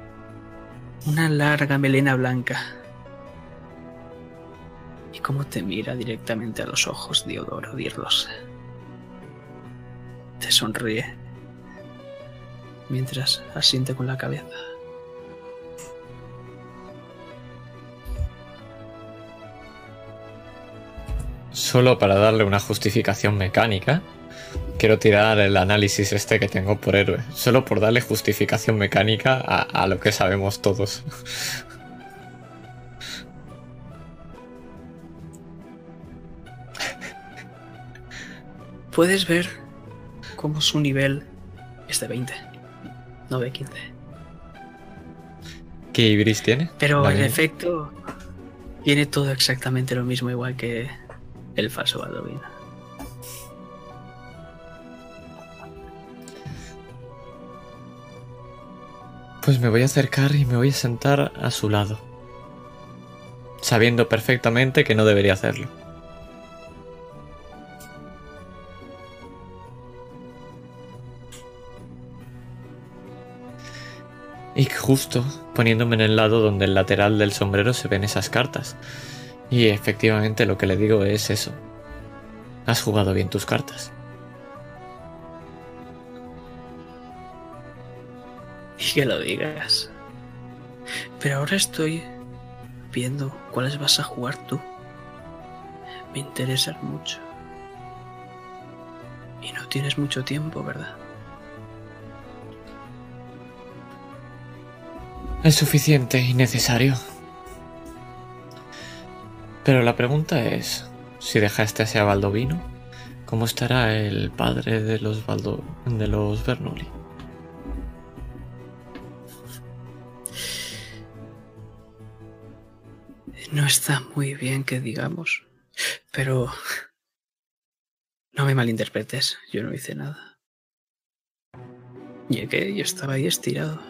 una larga melena blanca. Cómo te mira directamente a los ojos Diodoro Dirlos. Te sonríe mientras asiente con la cabeza. Solo para darle una justificación mecánica, quiero tirar el análisis este que tengo por héroe. Solo por darle justificación mecánica a lo que sabemos todos. Puedes ver cómo su nivel es de 20, no de 15. ¿Qué Ibris tiene? Pero en efecto, tiene todo exactamente lo mismo, igual que el falso Baldovino. Pues me voy a acercar y me voy a sentar a su lado. Sabiendo perfectamente que no debería hacerlo. Y justo poniéndome en el lado donde el lateral del sombrero se ven esas cartas. Y efectivamente lo que le digo es eso. Has jugado bien tus cartas. Y que lo digas. Pero ahora estoy viendo cuáles vas a jugar tú. Me interesan mucho. Y no tienes mucho tiempo, ¿verdad? Es suficiente y necesario. Pero la pregunta es, si dejaste a Baldovino, ¿cómo estará el padre de los Baldo de los Bernoulli? No está muy bien que digamos. Pero... No me malinterpretes, yo no hice nada. Llegué y estaba ahí estirado.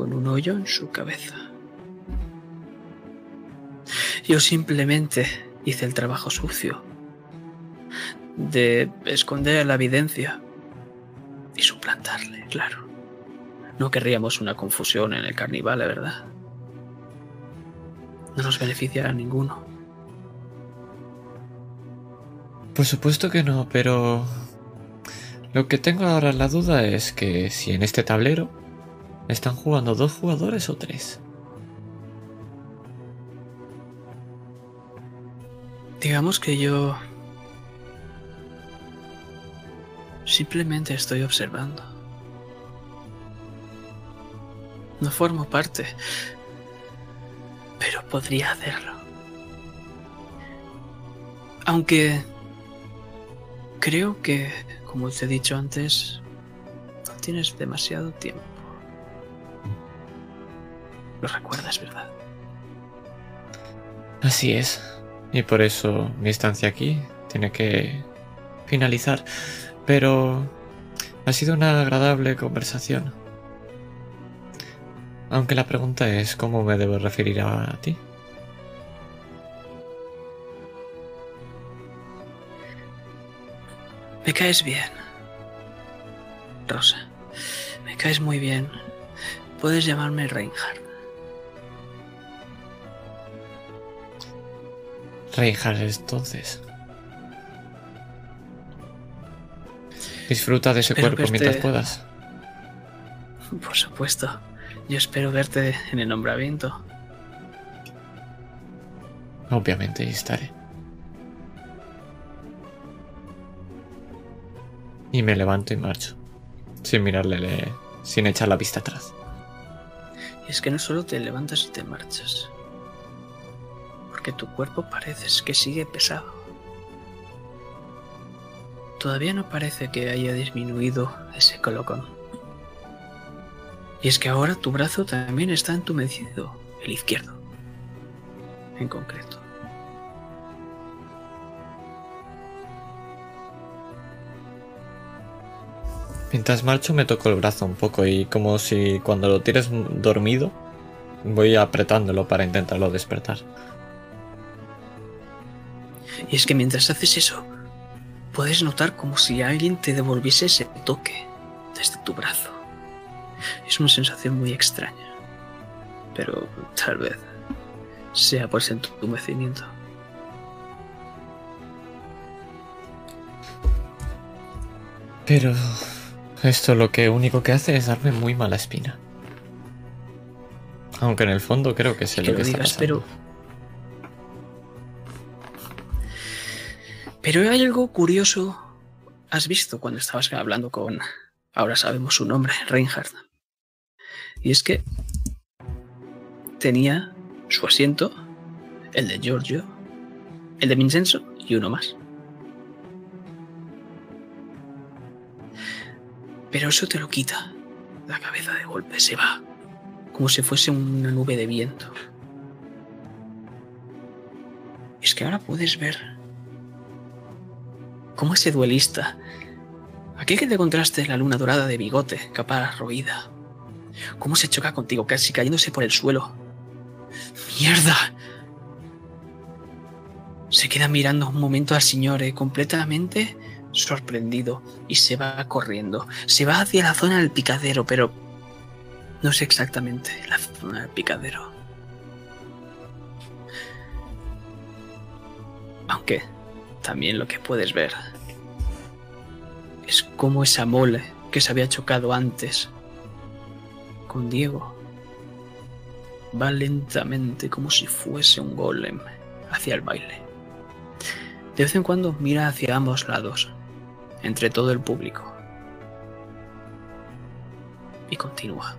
Con un hoyo en su cabeza. Yo simplemente hice el trabajo sucio. De esconder la evidencia. Y suplantarle, claro. No querríamos una confusión en el carnival, ¿verdad? No nos beneficiará ninguno. Por supuesto que no, pero... Lo que tengo ahora la duda es que si en este tablero están jugando dos jugadores o tres. Digamos que yo simplemente estoy observando. No formo parte, pero podría hacerlo. Aunque creo que, como te he dicho antes, no tienes demasiado tiempo. Lo recuerdas, ¿verdad? Así es. Y por eso mi estancia aquí tiene que finalizar. Pero ha sido una agradable conversación. Aunque la pregunta es cómo me debo referir a ti. Me caes bien. Rosa. Me caes muy bien. Puedes llamarme Reinhardt. Reinhardt entonces. Disfruta de ese Espero cuerpo mientras puedas. Por supuesto. Yo espero verte en el nombramiento. Obviamente estaré. Y me levanto y marcho. Sin mirarle, le- sin echar la vista atrás. Y es que no solo te levantas y te marchas. Porque tu cuerpo parece que sigue pesado. Todavía no parece que haya disminuido ese colocón. Y es que ahora tu brazo también está entumecido, el izquierdo. En concreto. Mientras marcho me toco el brazo un poco y como si cuando lo tires dormido voy apretándolo para intentarlo despertar. Y es que mientras haces eso, puedes notar como si alguien te devolviese ese toque desde tu brazo. Es una sensación muy extraña, pero tal vez sea por ese entumecimiento. Pero esto lo que único que hace es darme muy mala espina. Aunque en el fondo creo que sé Que lo lo que está digas, pasando. pero. Pero hay algo curioso. Has visto cuando estabas hablando con. Ahora sabemos su nombre, Reinhardt. Y es que. Tenía su asiento, el de Giorgio, el de Vincenzo y uno más. Pero eso te lo quita. La cabeza de golpe se va como si fuese una nube de viento. Es que ahora puedes ver cómo ese duelista, aquel que te encontraste en la luna dorada de bigote, capa roída, cómo se choca contigo, casi cayéndose por el suelo. ¡Mierda! Se queda mirando un momento al señor, eh, completamente sorprendido, y se va corriendo. Se va hacia la zona del picadero, pero no sé exactamente la zona del picadero. Aunque también lo que puedes ver es cómo esa mole que se había chocado antes con Diego va lentamente como si fuese un golem hacia el baile. De vez en cuando mira hacia ambos lados, entre todo el público. Y continúa.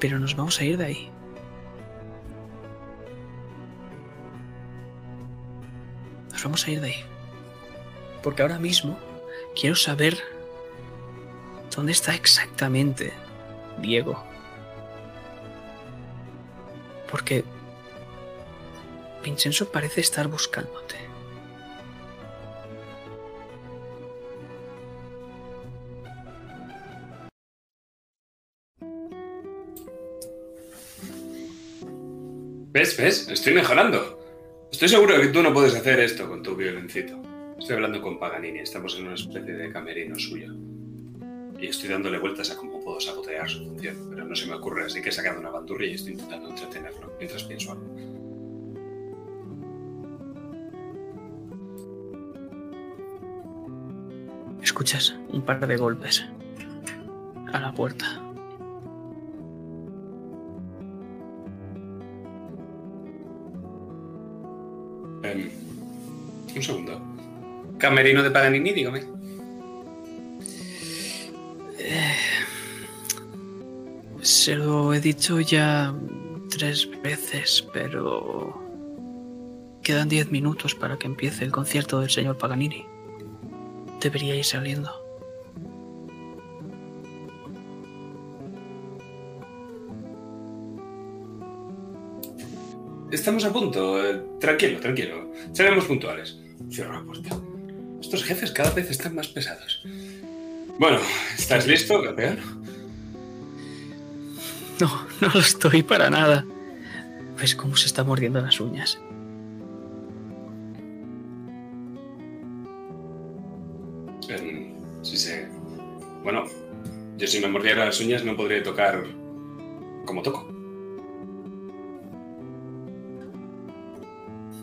Pero nos vamos a ir de ahí. Nos vamos a ir de ahí. Porque ahora mismo quiero saber dónde está exactamente Diego. Porque Vincenzo parece estar buscándote. ¿Ves? ¿Ves? Estoy mejorando. Estoy seguro de que tú no puedes hacer esto con tu violoncito. Estoy hablando con Paganini, estamos en una especie de camerino suyo. Y estoy dándole vueltas a cómo puedo sabotear su función, pero no se me ocurre, así que he sacado una bandurria y estoy intentando entretenerlo mientras pienso algo. Escuchas un par de golpes a la puerta. Un segundo. Camerino de Paganini, dígame. Se lo he dicho ya tres veces, pero quedan diez minutos para que empiece el concierto del señor Paganini. Debería ir saliendo. estamos a punto. eh, tranquilo, tranquilo. Seremos puntuales. Cierro la puerta. Estos jefes cada vez están más pesados. Bueno, ¿estás listo, campeón? No, no lo estoy para nada. ¿Ves cómo se está mordiendo las uñas? Em, sí sé. Bueno, yo si me mordiera las uñas no podría tocar como toco.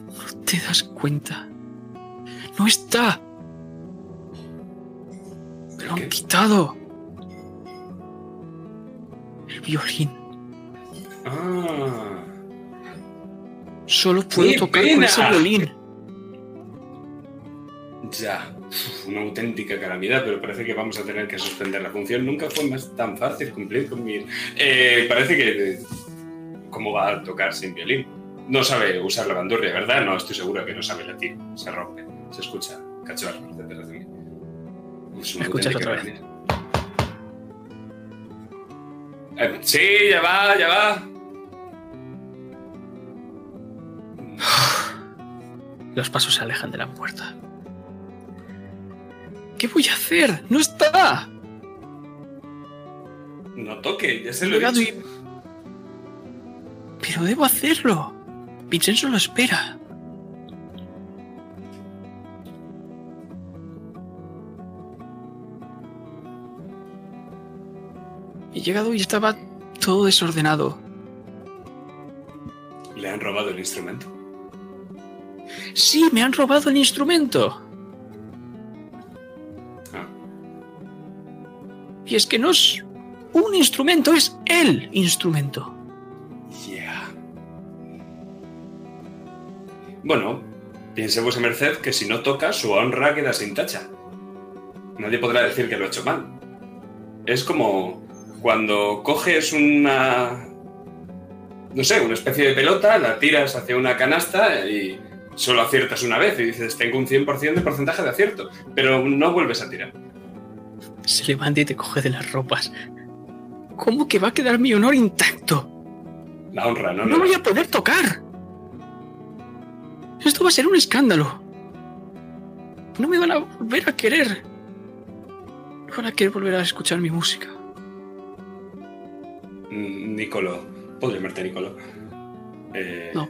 ¿No te das cuenta? ¡No está! ¡Me lo ¿Qué? han quitado! El violín. Ah, Solo puedo ¡Qué tocar con ese violín. ya. Uf, Una auténtica calamidad, pero parece que vamos a tener que suspender la función. Nunca fue más tan fácil cumplir con mi... Eh, parece que... eh, ¿Cómo va a tocar sin violín? No sabe usar la bandurria, ¿verdad? No, estoy seguro que no sabe latir. Se rompe, se escucha cachorros detrás de mí. Es una ¿Me escuchas otra vez? Eh, sí, ya va, ya va. Los pasos se alejan de la puerta. ¿Qué voy a hacer? ¡No está! No toque, ya se lo he dicho. y- Pero debo hacerlo. Vincenzo lo espera. He llegado y estaba todo desordenado. ¿Le han robado el instrumento? Sí, me han robado el instrumento. Ah, Y es que no es un instrumento, es el instrumento. yeah. Bueno, piense vuesa merced que si no toca, su honra queda sin tacha. Nadie podrá decir que lo ha hecho mal. Es como cuando coges una... No sé, una especie de pelota, la tiras hacia una canasta y solo aciertas una vez y dices, tengo un 100% de porcentaje de acierto, pero no vuelves a tirar. Se levanta y te coge de las ropas. ¿Cómo que va a quedar mi honor intacto? La honra, ¿no? No voy a poder tocar. Esto va a ser un escándalo. No me van a volver a querer. No van a querer volver a escuchar mi música. Nicolo. ¿Puedo llamarte Nicolo? Eh, No.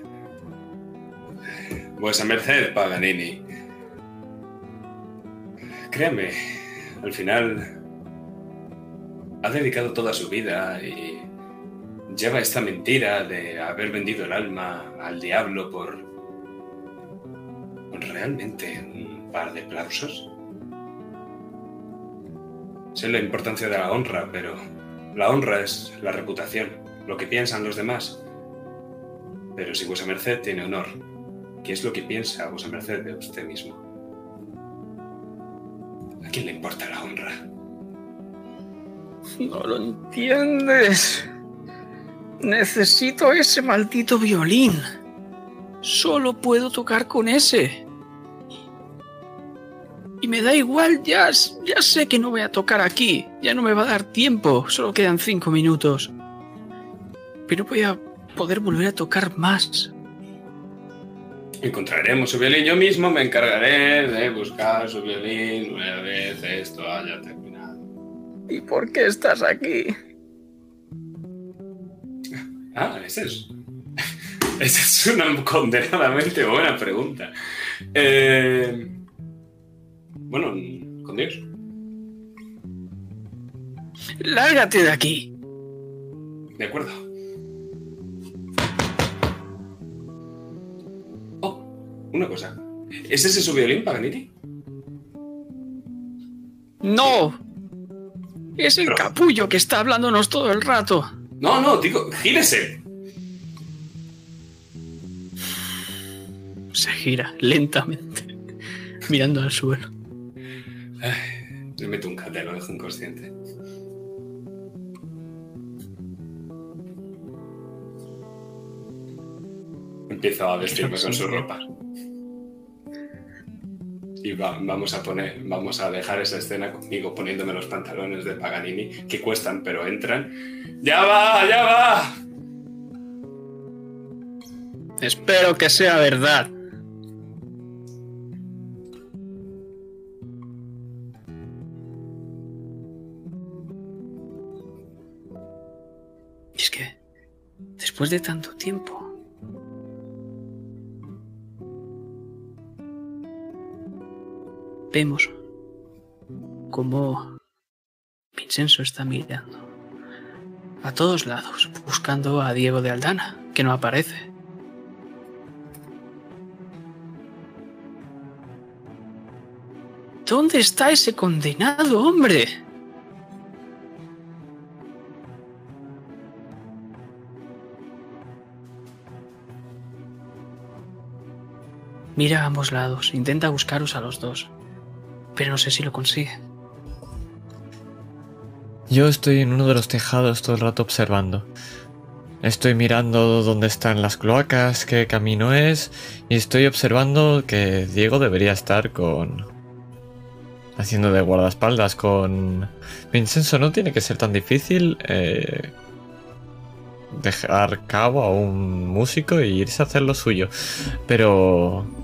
Vuesa merced, Paganini. Créame, al final ha dedicado toda su vida y lleva esta mentira de haber vendido el alma al diablo por por realmente un par de aplausos. Sé la importancia de la honra, pero la honra es la reputación, lo que piensan los demás. Pero si vuesa merced tiene honor, ¿qué es lo que piensa vuesa merced de usted mismo? ¿A quién le importa la honra? No lo entiendes. Necesito ese maldito violín. Solo puedo tocar con ese. Y me da igual, ya, ya sé que no voy a tocar aquí. Ya no me va a dar tiempo. Solo quedan cinco minutos. Pero voy a poder volver a tocar más. Encontraremos su violín. Yo mismo me encargaré de buscar su violín una vez esto haya terminado. ¿Y por qué estás aquí? Ah, esa es. Esa es una condenadamente buena pregunta. Eh, bueno, con Dios. Lárgate de aquí. De acuerdo. Oh, una cosa. ¿Es ese su violín, Paganiti? No. Es el Pero- capullo que está hablándonos todo el rato. No, no, digo, gírese. Se gira lentamente, mirando al suelo. Le meto un cate, lo dejo inconsciente. Empiezo a vestirme con su ropa. Y va- vamos a poner, vamos a dejar esa escena conmigo poniéndome los pantalones de Paganini, que cuestan pero entran. ¡Ya va! ¡Ya va! Espero que sea verdad. Es que, después de tanto tiempo, vemos cómo Vincenzo está mirando a todos lados, buscando a Diego de Aldana, que no aparece. ¿Dónde está ese condenado hombre? Mira a ambos lados, intenta buscaros a los dos, pero no sé si lo consigue. Yo estoy en uno de los tejados todo el rato observando. Estoy mirando dónde están las cloacas, qué camino es, y estoy observando que Diego debería estar con... haciendo de guardaespaldas con... Vincenzo, no tiene que ser tan difícil eh, dejar cabo a un músico e irse a hacer lo suyo. Pero...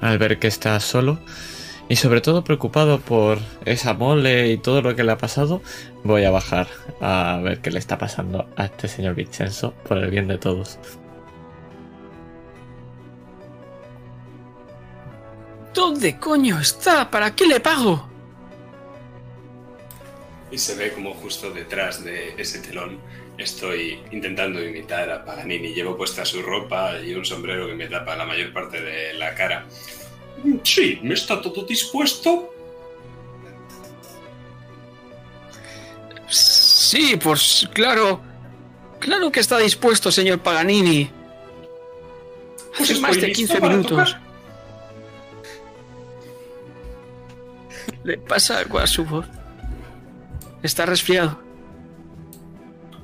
al ver que está solo, y sobre todo preocupado por esa mole y todo lo que le ha pasado, voy a bajar a ver qué le está pasando a este señor Vincenzo por el bien de todos. ¿Dónde coño está? ¿Para qué le pago? Y se ve como justo detrás de ese telón estoy intentando imitar a Paganini. Llevo puesta su ropa y un sombrero que me tapa la mayor parte de la cara. Sí, ¿me está todo dispuesto? Sí, pues claro. Claro que está dispuesto, señor Paganini. Pues Hace más de listo 15 para minutos. Le pasa algo a su voz. Está resfriado.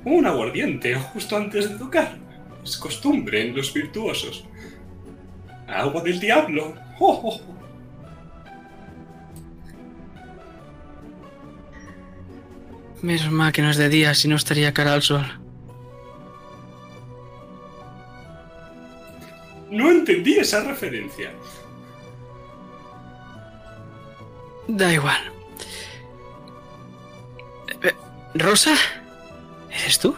Un aguardiente justo antes de tocar. Es costumbre en los virtuosos. Agua del diablo. Oh, oh, oh. Menos mal que no es de día, si no estaría cara al sol. No entendí esa referencia. Da igual. Eh, ¿Rosa? ¿Eres tú?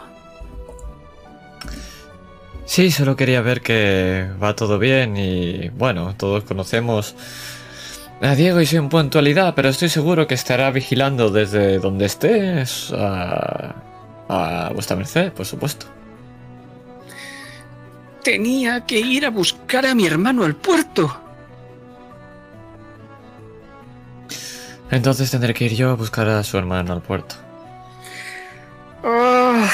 Sí, solo quería ver que va todo bien y bueno, todos conocemos a Diego y su impuntualidad, pero estoy seguro que estará vigilando desde donde estés a, a vuestra merced, por supuesto. Tenía que ir a buscar a mi hermano al puerto. Entonces tendré que ir yo a buscar a su hermano al puerto. Ah.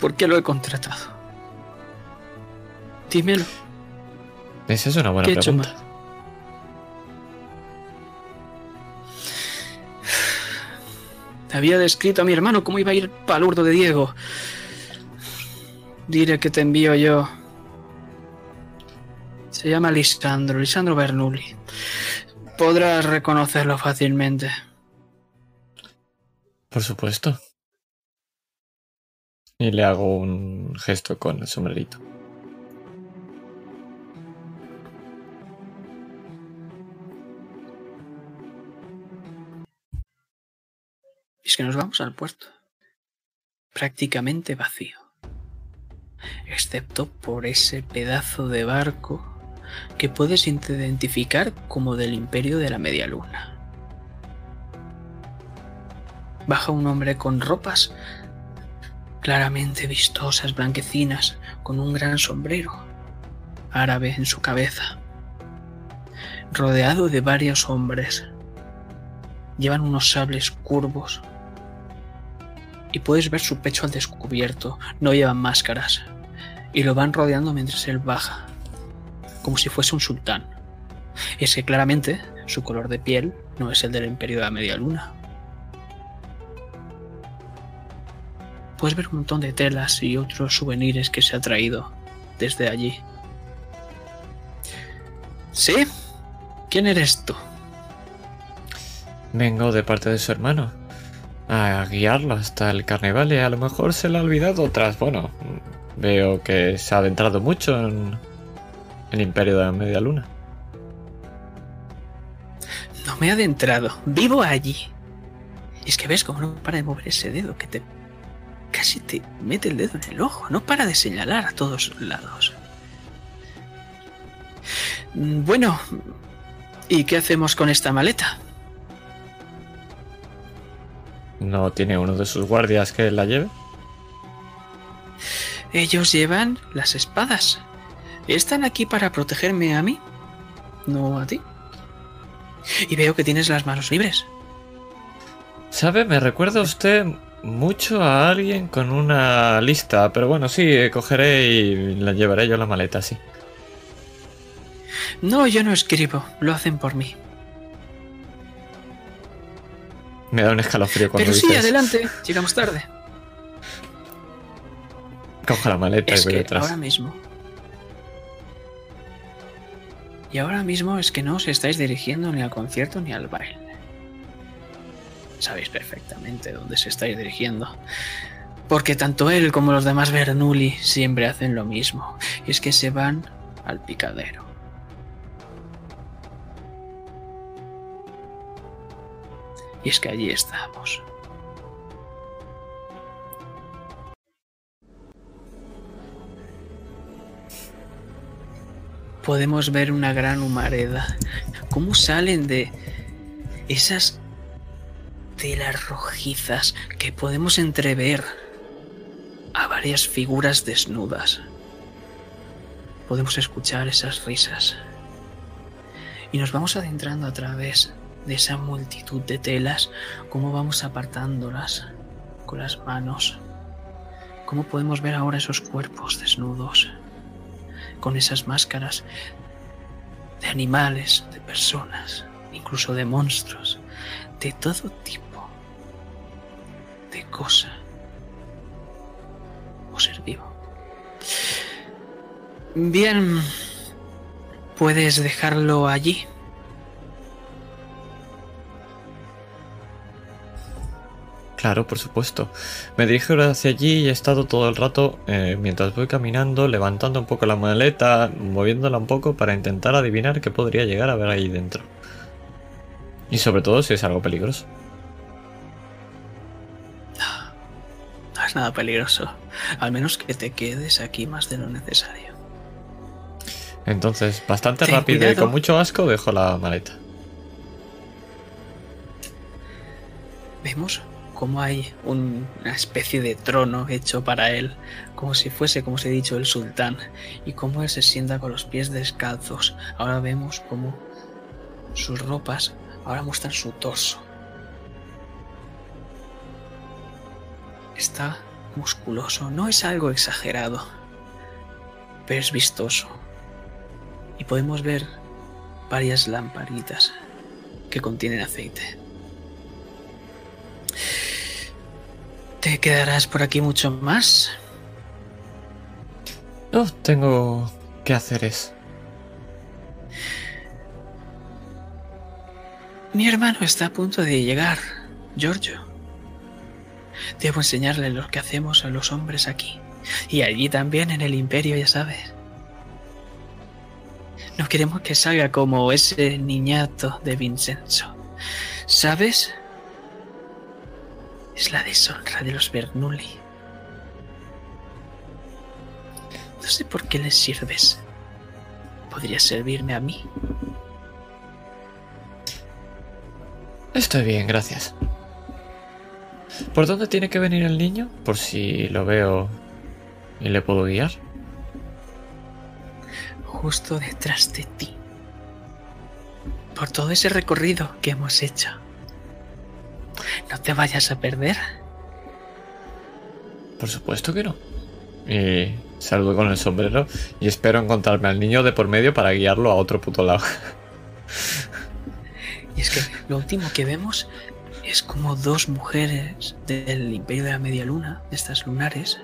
¿Por qué lo he contratado? Dímelo. Esa es una buena ¿Qué he hecho pregunta. mal? Había descrito a mi hermano cómo iba a ir palurdo de Diego. Diré que te envío yo. Se llama Lisandro, Lisandro Bernoulli. Podrás reconocerlo fácilmente. Por supuesto. Y le hago un gesto con el sombrerito. Es que nos vamos al puerto. Prácticamente vacío. Excepto por ese pedazo de barco que puedes identificar como del imperio de la media luna. Baja un hombre con ropas claramente vistosas, blanquecinas, con un gran sombrero árabe en su cabeza, rodeado de varios hombres. Llevan unos sables curvos y puedes ver su pecho al descubierto. No llevan máscaras y lo van rodeando mientras él baja, como si fuese un sultán. Y es que claramente su color de piel no es el del imperio de la media luna. Puedes ver un montón de telas y otros souvenirs que se ha traído desde allí. ¿Sí? ¿Quién eres tú? Vengo de parte de su hermano. A guiarlo hasta el carnaval y a lo mejor se le ha olvidado tras, bueno, Veo que se ha adentrado mucho en el imperio de la media luna. No me he adentrado, vivo allí. Y es que ves cómo no para de mover ese dedo que te casi te mete el dedo en el ojo, no para de señalar a todos lados. Bueno, ¿y qué hacemos con esta maleta? ¿No tiene uno de sus guardias que la lleve? Ellos llevan las espadas. ¿Están aquí para protegerme a mí? No a ti. Y veo que tienes las manos libres. ¿Sabe? Me recuerda usted mucho a alguien con una lista, pero bueno, sí, cogeré y la llevaré yo la maleta, sí. No, yo no escribo, lo hacen por mí. Me da un escalofrío cuando Pero sí, dices, adelante, llegamos tarde. Cojo la maleta Es y voy que detrás. ahora mismo. Y ahora mismo es que no os estáis dirigiendo ni al concierto ni al baile. Sabéis perfectamente dónde se estáis dirigiendo. Porque tanto él como los demás Bernoulli siempre hacen lo mismo. Y es que se van al picadero. Y es que allí estamos. podemos ver una gran humareda. Cómo salen de esas telas rojizas que podemos entrever a varias figuras desnudas. Podemos escuchar esas risas. Y nos vamos adentrando a través de esa multitud de telas, cómo vamos apartándolas con las manos. Cómo podemos ver ahora esos cuerpos desnudos con esas máscaras de animales, de personas, incluso de monstruos, de todo tipo cosa o ser vivo. Bien, puedes dejarlo allí. Claro, por supuesto. Me dirijo hacia allí y he estado todo el rato, eh, mientras voy caminando, levantando un poco la maleta, moviéndola un poco para intentar adivinar qué podría llegar a ver ahí dentro. Y sobre todo si es algo peligroso. Es nada peligroso, al menos que te quedes aquí más de lo necesario. Entonces, bastante Ten rápido y con mucho asco dejo la maleta. Vemos cómo hay un- una especie de trono hecho para él, como si fuese, como os he dicho, el sultán, y cómo él se sienta con los pies descalzos. Ahora vemos cómo sus ropas ahora muestran su torso. Está musculoso, no es algo exagerado, pero es vistoso. Y podemos ver varias lamparitas que contienen aceite. ¿Te quedarás por aquí mucho más? No, tengo que hacer eso. Mi hermano está a punto de llegar, Giorgio. Debo enseñarle lo que hacemos a los hombres aquí. Y allí también en el imperio, ya sabes. No queremos que salga como ese niñato de Vincenzo. ¿Sabes? Es la deshonra de los Bernoulli. No sé por qué les sirves. Podría servirme a mí. Estoy bien, gracias. ¿Por dónde tiene que venir el niño? Por si lo veo y le puedo guiar. justo detrás de ti. Por todo ese recorrido que hemos hecho. No te vayas a perder. Por supuesto que no. Y salgo con el sombrero y espero encontrarme al niño de por medio para guiarlo a otro puto lado. Y es que lo último que vemos es como dos mujeres del Imperio de la Media Luna, de estas lunares,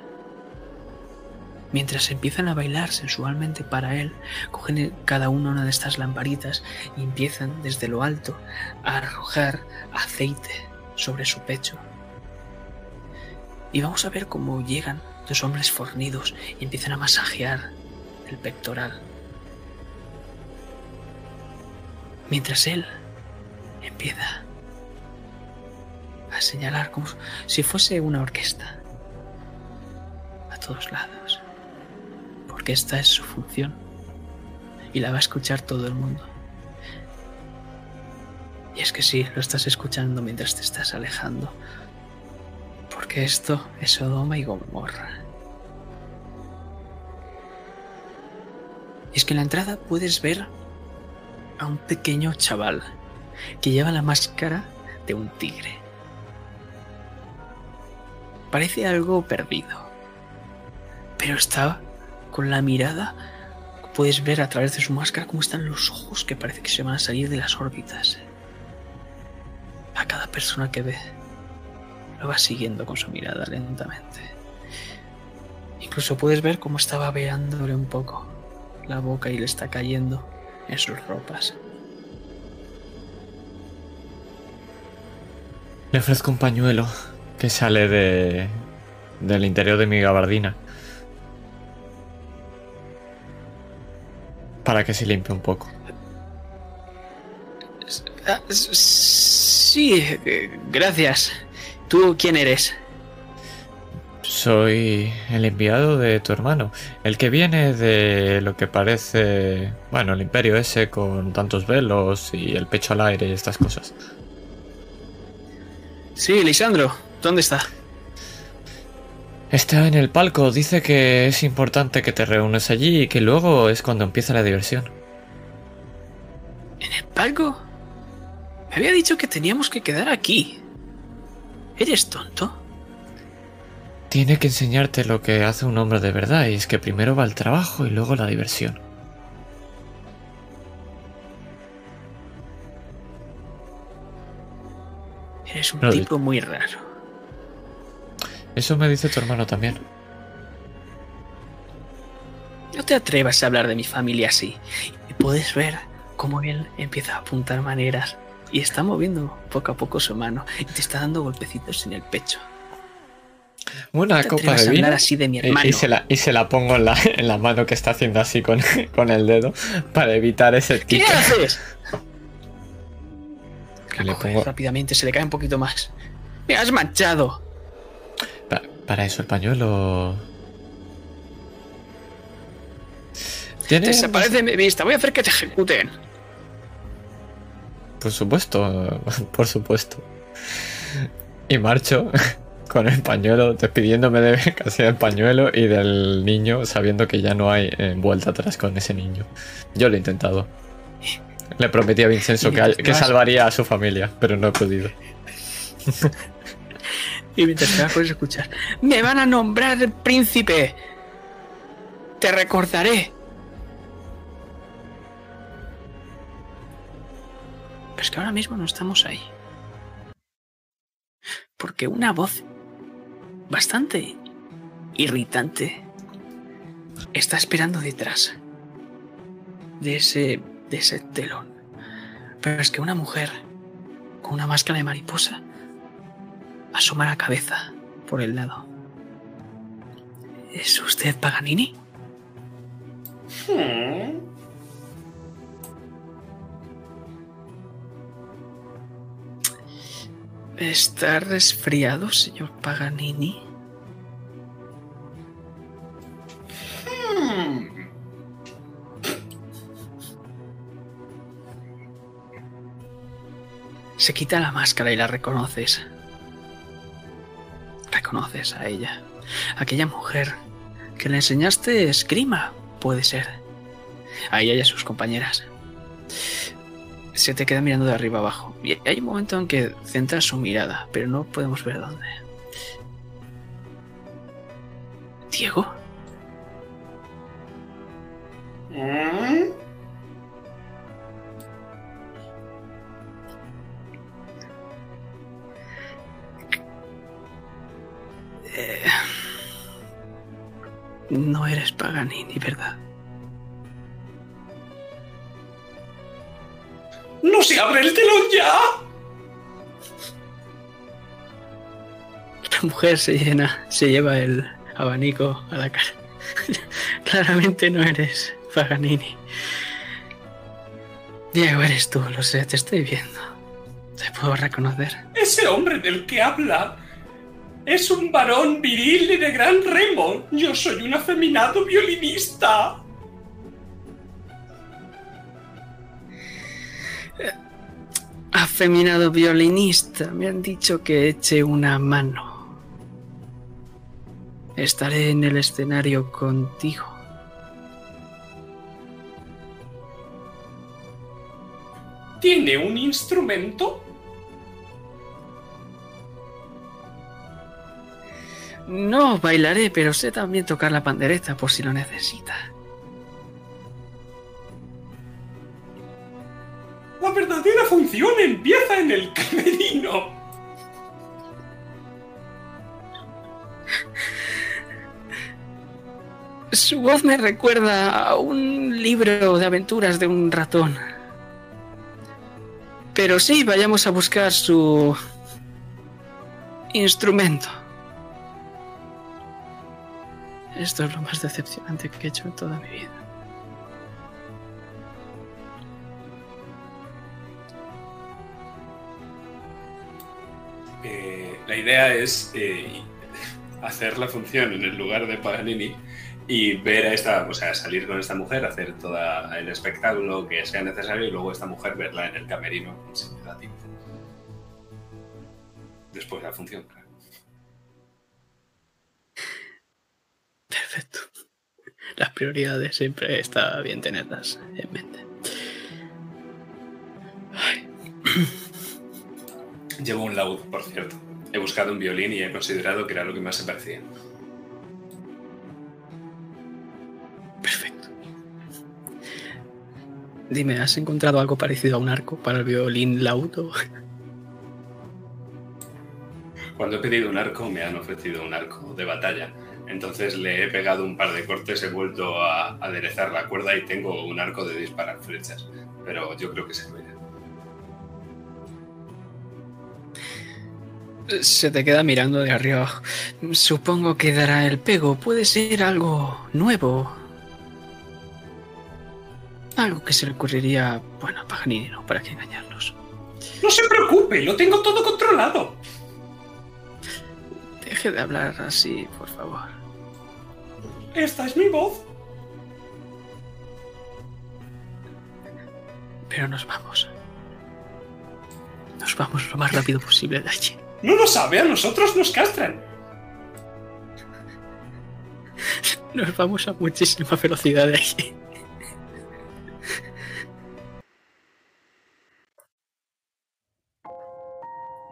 mientras empiezan a bailar sensualmente para él, cogen cada una una de estas lamparitas y empiezan desde lo alto a arrojar aceite sobre su pecho. Y vamos a ver cómo llegan dos hombres fornidos y empiezan a masajear el pectoral. Mientras él empieza señalar como si fuese una orquesta a todos lados. Porque esta es su función y la va a escuchar todo el mundo. Y es que sí, lo estás escuchando mientras te estás alejando. Porque esto es Sodoma y Gomorra. Y es que en la entrada puedes ver a un pequeño chaval que lleva la máscara de un tigre. Parece algo perdido, pero está con la mirada. Puedes ver a través de su máscara cómo están los ojos que parece que se van a salir de las órbitas. A cada persona que ve, lo va siguiendo con su mirada lentamente. Incluso puedes ver cómo está babeándole un poco la boca y le está cayendo en sus ropas. Le ofrezco un pañuelo que sale de, del interior de mi gabardina. Para que se limpie un poco. Ah, sí, gracias. ¿Tú quién eres? Soy el enviado de tu hermano, el que viene de lo que parece, bueno, el imperio ese con tantos velos y el pecho al aire y estas cosas. Sí, Lisandro. ¿Dónde está? Está en el palco, dice que es importante que te reúnes allí y que luego es cuando empieza la diversión. ¿En el palco? Me había dicho que teníamos que quedar aquí. ¿Eres tonto? Tiene que enseñarte lo que hace un hombre de verdad y es que primero va el trabajo y luego la diversión. Eres un No, tipo muy raro. Eso me dice tu hermano también. No te atrevas a hablar de mi familia así. Y puedes ver cómo él empieza a apuntar maneras y está moviendo poco a poco su mano y te está dando golpecitos en el pecho. Una te copa de vino. así de mi Y, hermano. y se la, y se la pongo en la, en la mano que está haciendo así con, con el dedo para evitar ese ¿Qué tipo. haces? Que le pongo- rápidamente, se le cae un poquito más. Me has manchado. Pa- para eso el pañuelo. ¿Tiene Desaparece de mi vista. Voy a hacer que te ejecuten. Por supuesto, por supuesto. Y marcho con el pañuelo, despidiéndome de casi del pañuelo y del niño, sabiendo que ya no hay eh, vuelta atrás con ese niño. Yo lo he intentado. Le prometí a Vincenzo que, que salvaría a su familia, pero no he podido. Y mientras te puedes escuchar. Me van a nombrar príncipe. Te recordaré. Pero es que ahora mismo no estamos ahí. Porque una voz bastante irritante está esperando detrás de ese, de ese telón. Pero es que una mujer con una máscara de mariposa asoma la cabeza por el lado. ¿Es usted Paganini? ¿Está resfriado, señor Paganini? Se quita la máscara y la reconoces. Reconoces a ella. Aquella mujer que le enseñaste esgrima, puede ser. A ella y a sus compañeras. Se te queda mirando de arriba abajo. Y hay un momento en que centra su mirada, pero no podemos ver dónde. ¿Diego? Eh, no eres Paganini, ¿verdad? ¡No se abre el telón ya! La mujer se llena, se lleva el abanico a la cara. Claramente no eres Paganini. Diego, eres tú, lo sé, te estoy viendo. Te puedo reconocer. Ese hombre del que habla es un varón viril y de gran remo. Yo soy un afeminado violinista. Afeminado violinista, me han dicho que eche una mano. Estaré en el escenario contigo. ¿Tiene un instrumento? No bailaré, pero sé también tocar la pandereta por si lo necesita. La verdadera función empieza en el camerino. Su voz me recuerda a un libro de aventuras de un ratón. Pero sí, vayamos a buscar su instrumento. Esto es lo más decepcionante que he hecho en toda mi vida. Eh, la idea es eh, hacer la función en el lugar de Paganini y ver a esta, o sea, salir con esta mujer, hacer todo el espectáculo que sea necesario y luego esta mujer verla en el camerino si me da tiempo. Después de la función, claro. Perfecto. Las prioridades siempre está bien tenerlas en mente. Ay. Llevo un laúd, por cierto. He buscado un violín y he considerado que era lo que más se parecía. Perfecto. Dime, ¿has encontrado algo parecido a un arco para el violín laudo? Cuando he pedido un arco, me han ofrecido un arco de batalla. Entonces le he pegado un par de cortes, he vuelto a aderezar la cuerda y tengo un arco de disparar flechas. Pero yo creo que se puede. Se te queda mirando de arriba abajo. Supongo que dará el pego. Puede ser algo nuevo. Algo que se le ocurriría, bueno, a Paganini, ¿no? ¿Para qué engañarnos? No se preocupe, lo tengo todo controlado. Deje de hablar así, por favor. Esta es mi voz. Pero nos vamos. Nos vamos lo más rápido posible de allí. No lo sabe, a nosotros nos castran. Nos vamos a muchísima velocidad de allí.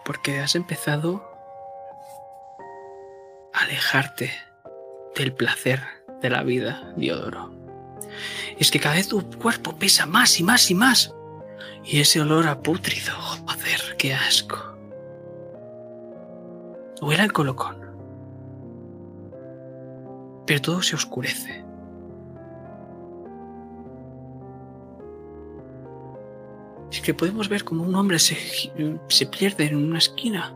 Porque has empezado a alejarte del placer de la vida, Diodoro. Es que cada vez tu cuerpo pesa más y más y más. Y ese olor a pútrido, joder, qué asco. Huele al colocón. Pero todo se oscurece. Es que podemos ver como un hombre se, se pierde en una esquina.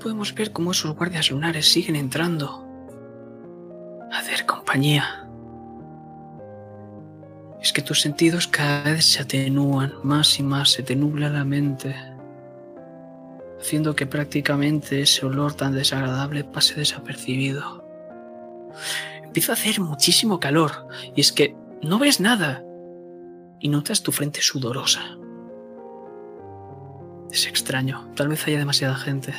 Podemos ver cómo esos guardias lunares siguen entrando. A hacer compañía. Es que tus sentidos cada vez se atenúan más y más, se te nubla la mente haciendo que prácticamente ese olor tan desagradable pase desapercibido. Empieza a hacer muchísimo calor y es que no ves nada y notas tu frente sudorosa. Es extraño, tal vez haya demasiada gente.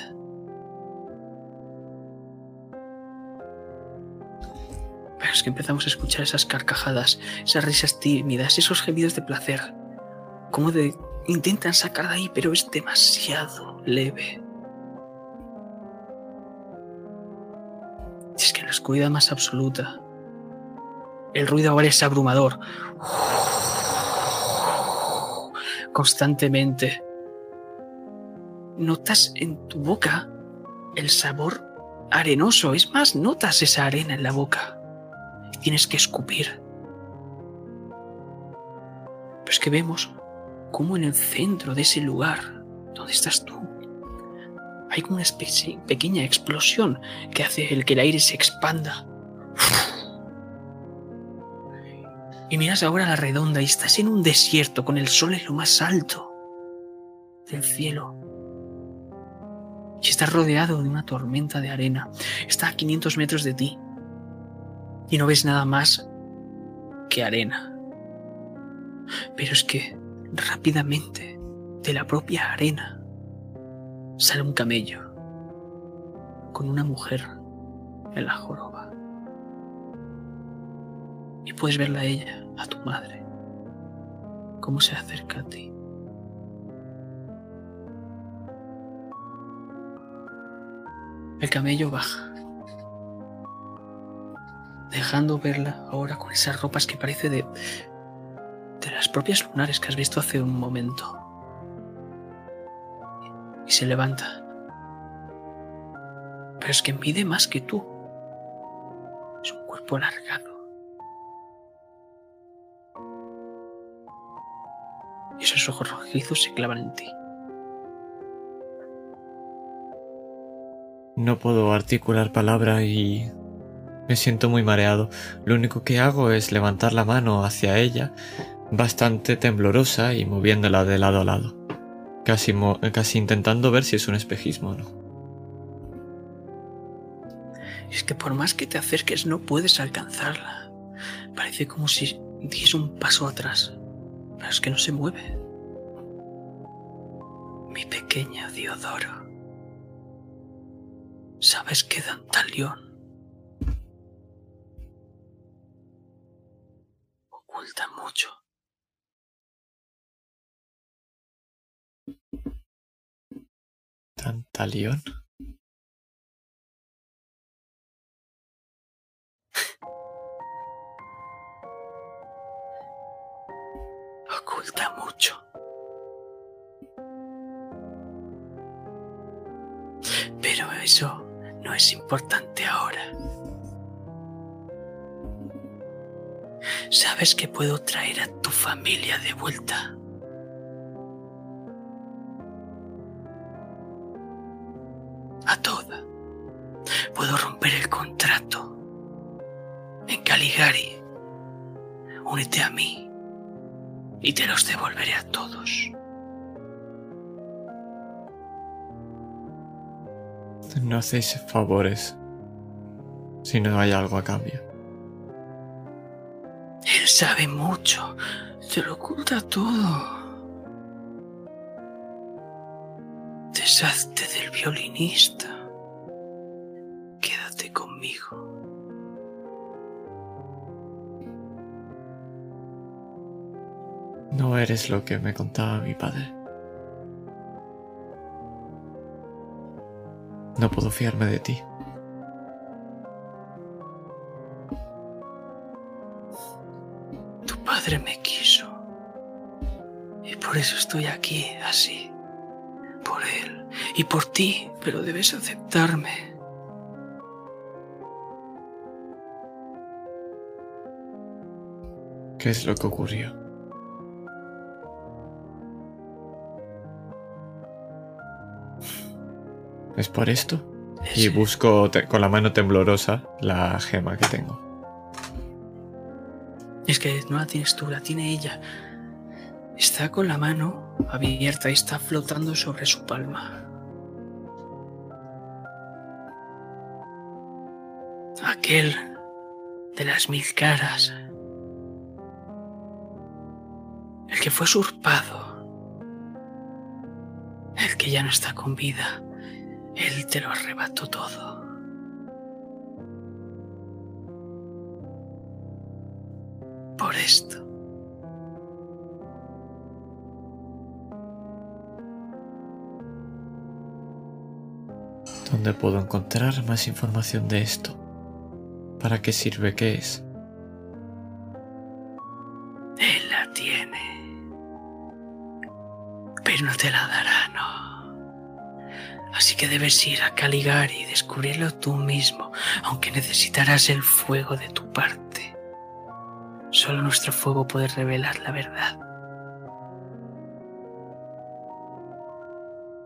Es que empezamos a escuchar esas carcajadas, esas risas tímidas, esos gemidos de placer. Como de intentan sacar de ahí, pero es demasiado leve. Es que en la oscuridad más absoluta, el ruido ahora es abrumador. Constantemente. Notas en tu boca el sabor arenoso. Es más, notas esa arena en la boca. Tienes que escupir. Pero es que vemos como en el centro de ese lugar donde estás tú hay como una especie, pequeña explosión que hace el que el aire se expanda. Y miras ahora a la redonda y estás en un desierto con el sol en lo más alto del cielo. Y estás rodeado de una tormenta de arena. Está a 500 metros de ti. Y no ves nada más que arena. Pero es que rápidamente de la propia arena sale un camello con una mujer en la joroba. Y puedes verla a ella, a tu madre, cómo se acerca a ti. El camello baja, dejando verla ahora con esas ropas que parece de, de las propias lunares que has visto hace un momento y se levanta. Pero es que mide más que tú. Es un cuerpo alargado. Y esos ojos rojizos se clavan en ti. No puedo articular palabra y me siento muy mareado. Lo único que hago es levantar la mano hacia ella, bastante temblorosa y moviéndola de lado a lado casi, casi intentando ver si es un espejismo o no. Es que por más que te acerques no puedes alcanzarla. Parece como si diese un paso atrás. Pero es que no se mueve. Mi pequeña Diodoro. ¿Sabes que Dantalión oculta mucho? ¿Tantalión? Oculta mucho. Pero eso no es importante ahora. ¿Sabes que puedo traer a tu familia de vuelta? a toda. Puedo romper el contrato. En Caligari, únete a mí y te los devolveré a todos. No hacéis favores si no hay algo a cambio. Sabe mucho, te lo oculta todo. Deshazte del violinista. Quédate conmigo. No eres lo que me contaba mi padre. No puedo fiarme de ti. Me quiso. Y por eso estoy aquí así por él y por ti, pero debes aceptarme. ¿Qué es lo que ocurrió? ¿Es por esto? Y busco con la mano temblorosa la gema que tengo. Es que no la tienes tú, la tiene ella. Está con la mano abierta y está flotando sobre su palma. Aquel de las mil caras. El que fue usurpado. El que ya no está con vida. Él te lo arrebató todo. ¿Dónde puedo encontrar más información de esto? ¿Para qué sirve? ¿Qué es? Él la tiene. Pero no te la dará, no. Así que debes ir a Caligari y descubrirlo tú mismo, aunque necesitarás el fuego de tu parte. Solo nuestro fuego puede revelar la verdad.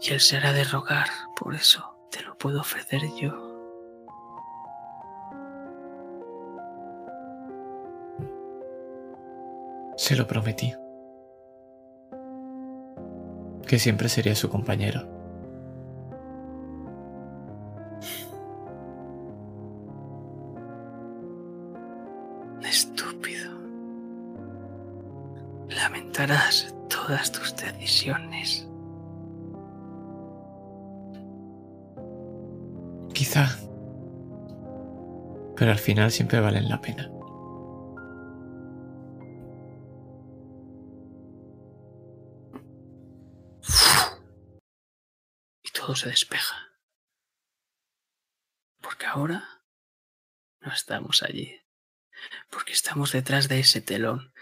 Y él será de rogar, por eso te lo puedo ofrecer yo. Se lo prometí. Que siempre sería su compañero. Todas tus decisiones. Quizá. Pero al final siempre valen la pena. Y todo se despeja. Porque ahora no estamos allí. Porque estamos detrás de ese telón.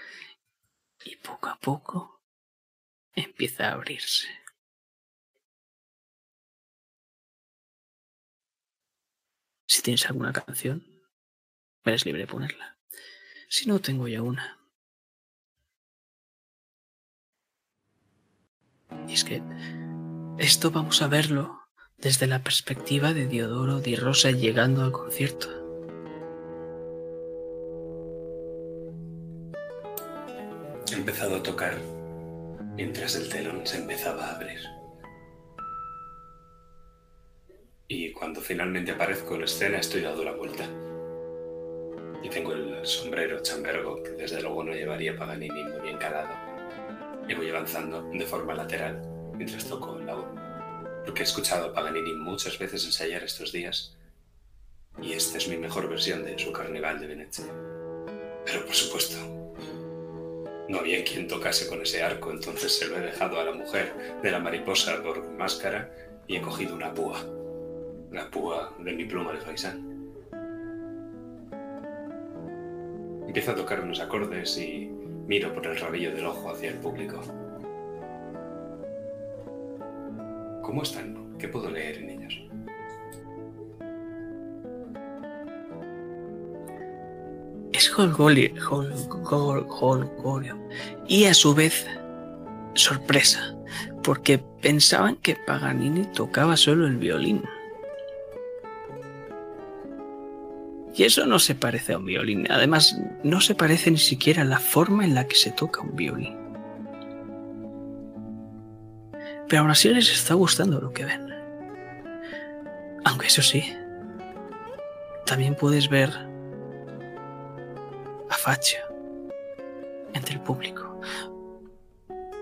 Y poco a poco empieza a abrirse. Si tienes alguna canción, eres libre de ponerla. Si no, tengo ya una. Y es que esto vamos a verlo desde la perspectiva de Diodoro Di Rosa llegando al concierto. Empezado a tocar mientras el telón se empezaba a abrir. Y cuando finalmente aparezco en escena estoy dado la vuelta. Y tengo el sombrero chambergo que desde luego no llevaría Paganini muy bien calado. Y voy avanzando de forma lateral mientras toco el laúd. Porque he escuchado a Paganini muchas veces ensayar estos días y esta es mi mejor versión de su Carnaval de Venecia. Pero por supuesto, no había quien tocase con ese arco, entonces se lo he dejado a la mujer de la mariposa por máscara y he cogido una púa. La púa de mi pluma de faisán. Empiezo a tocar unos acordes y miro por el rabillo del ojo hacia el público. ¿Cómo están? ¿Qué puedo leer en ellos? Y a su vez, sorpresa, porque pensaban que Paganini tocaba solo el violín. Y eso no se parece a un violín. Además, no se parece ni siquiera a la forma en la que se toca un violín. Pero aún así les está gustando lo que ven. Aunque eso sí, también puedes ver a Faccio entre el público.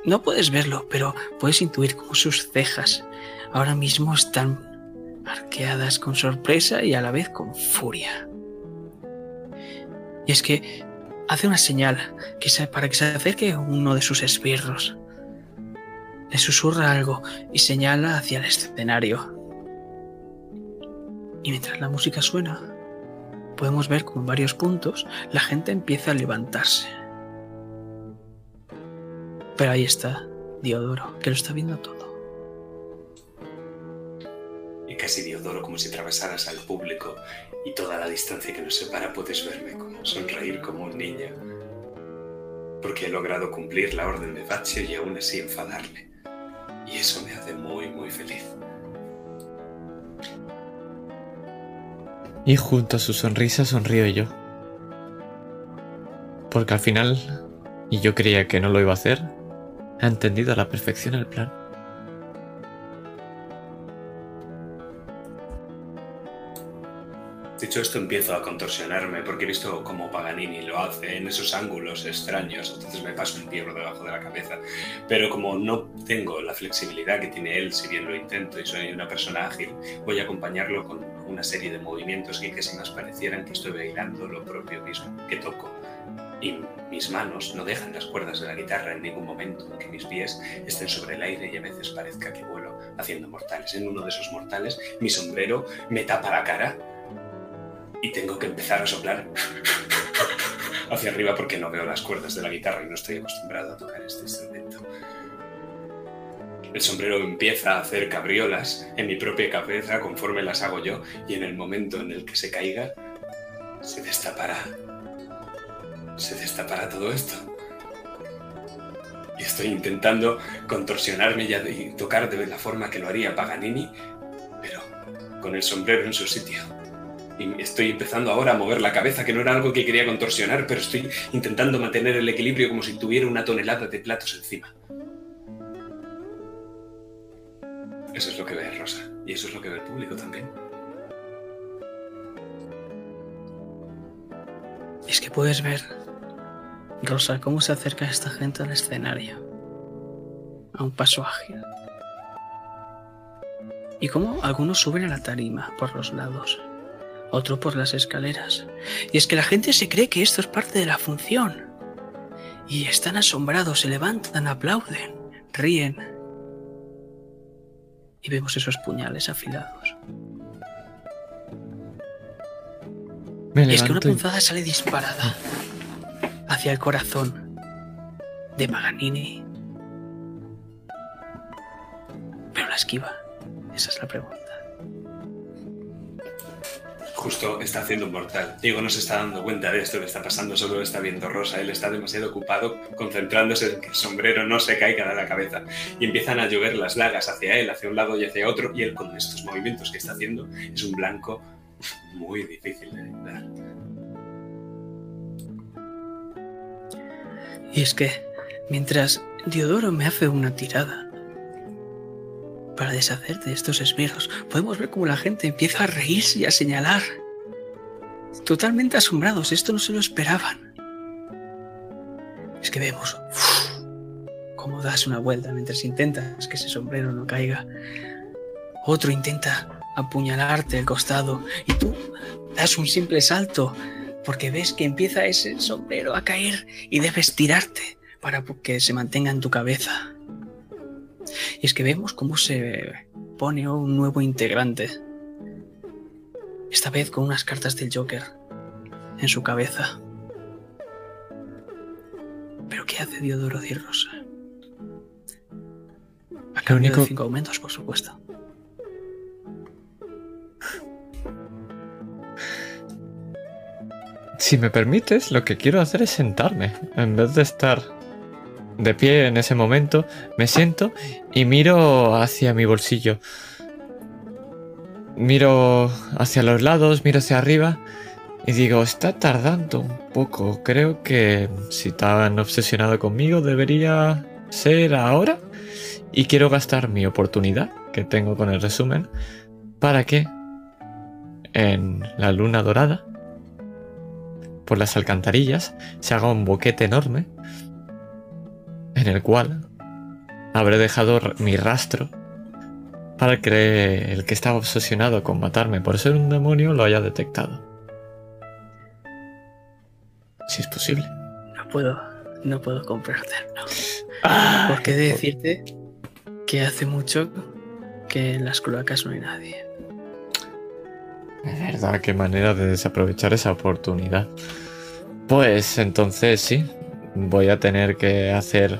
No puedes verlo, pero puedes intuir cómo sus cejas ahora mismo están arqueadas con sorpresa y a la vez con furia. Y es que hace una señal para que se acerque uno de sus esbirros. Le susurra algo y señala hacia el escenario. Y mientras la música suena, podemos ver como en varios puntos la gente empieza a levantarse. Pero ahí está Diodoro, que lo está viendo todo. Y casi Diodoro como si atravesaras al público y toda la distancia que nos separa puedes verme como sonreír como un niño. Porque he logrado cumplir la orden de Faccio y aún así enfadarle. Y eso me hace muy, muy feliz. Y junto a su sonrisa sonrío yo. Porque al final, y yo creía que no lo iba a hacer, ha entendido a la perfección el plan. Dicho esto, empiezo a contorsionarme porque he visto cómo Paganini lo hace en esos ángulos extraños, entonces me paso un pie debajo de la cabeza. Pero como no tengo la flexibilidad que tiene él, si bien lo intento y soy una persona ágil, voy a acompañarlo con una serie de movimientos que casi más parecieran que estoy bailando lo propio mismo que toco. Y mis manos no dejan las cuerdas de la guitarra en ningún momento, aunque mis pies estén sobre el aire y a veces parezca que vuelo haciendo mortales. En uno de esos mortales, mi sombrero me tapa la cara y tengo que empezar a soplar hacia arriba porque no veo las cuerdas de la guitarra y no estoy acostumbrado a tocar este instrumento. El sombrero empieza a hacer cabriolas en mi propia cabeza conforme las hago yo y en el momento en el que se caiga, se destapará. Se destapará todo esto. Y estoy intentando contorsionarme y, tocar de la forma que lo haría Paganini, pero con el sombrero en su sitio. Y estoy empezando ahora a mover la cabeza, que no era algo que quería contorsionar, pero estoy intentando mantener el equilibrio como si tuviera una tonelada de platos encima. Eso es lo que ve Rosa. Y eso es lo que ve el público también. Es que puedes ver, Rosa, cómo se acerca esta gente al escenario. A un paso ágil. Y cómo algunos suben a la tarima por los lados, otro por las escaleras. Y es que la gente se cree que esto es parte de la función. Y están asombrados, se levantan, aplauden, ríen. Y vemos esos puñales afilados. Me Y es que una y- punzada sale disparada hacia el corazón de Paganini. Pero la esquiva. Esa es la pregunta. Justo está haciendo un mortal. Diego no se está dando cuenta de esto que está pasando, solo lo está viendo Rosa. Él está demasiado ocupado concentrándose en que el sombrero no se caiga de la cabeza. Y empiezan a llover las dagas hacia él, hacia un lado y hacia otro. Y él con estos movimientos que está haciendo es un blanco muy difícil de dar. Y es que mientras Diodoro me hace una tirada para deshacer de estos esbirros, podemos ver cómo la gente empieza a reírse y a señalar. Totalmente asombrados, esto no se lo esperaban. Es que vemos cómo das una vuelta mientras intentas que ese sombrero no caiga. Otro intenta apuñalarte el costado y tú das un simple salto porque ves que empieza ese sombrero a caer y debes tirarte para que se mantenga en tu cabeza. Y es que vemos cómo se pone un nuevo integrante. Esta vez con unas cartas del Joker en su cabeza. Pero ¿qué hace Diodoro Di Rosa? A cambio único- de cinco aumentos, por supuesto. Si me permites, lo que quiero hacer es sentarme. En vez de estar de pie en ese momento, me siento y miro hacia mi bolsillo. Miro hacia los lados, miro hacia arriba y digo, está tardando un poco. Creo que si tan obsesionado conmigo debería ser ahora. Y quiero gastar mi oportunidad que tengo con el resumen para que en la luna dorada por las alcantarillas se haga un boquete enorme en el cual habré dejado mi rastro para que el que estaba obsesionado con matarme por ser un demonio lo haya detectado. Si es posible. No puedo, no puedo comprenderlo. Ah, Porque de decirte que hace mucho que en las cloacas no hay nadie. Es verdad, qué manera de desaprovechar esa oportunidad. Pues entonces sí, voy a tener que hacer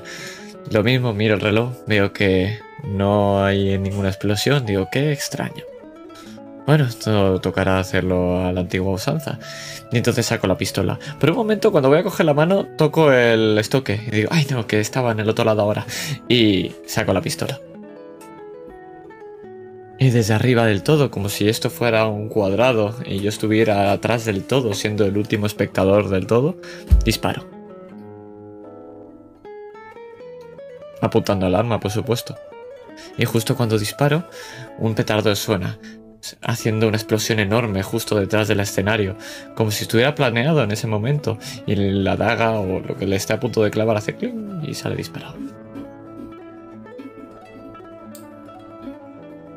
lo mismo. Miro el reloj, veo que no hay ninguna explosión, digo, qué extraño. Bueno, esto tocará hacerlo a la antigua usanza. Y entonces saco la pistola. Pero un momento, cuando voy a coger la mano, toco el estoque. Y digo, ay no, que estaba en el otro lado ahora. Y saco la pistola. Y desde arriba del todo, como si esto fuera un cuadrado y yo estuviera atrás del todo, siendo el último espectador del todo, disparo. Apuntando al arma, por supuesto. Y justo cuando disparo, un petardo suena, haciendo una explosión enorme justo detrás del escenario, como si estuviera planeado en ese momento, y la daga o lo que le esté a punto de clavar hace cling y sale disparado.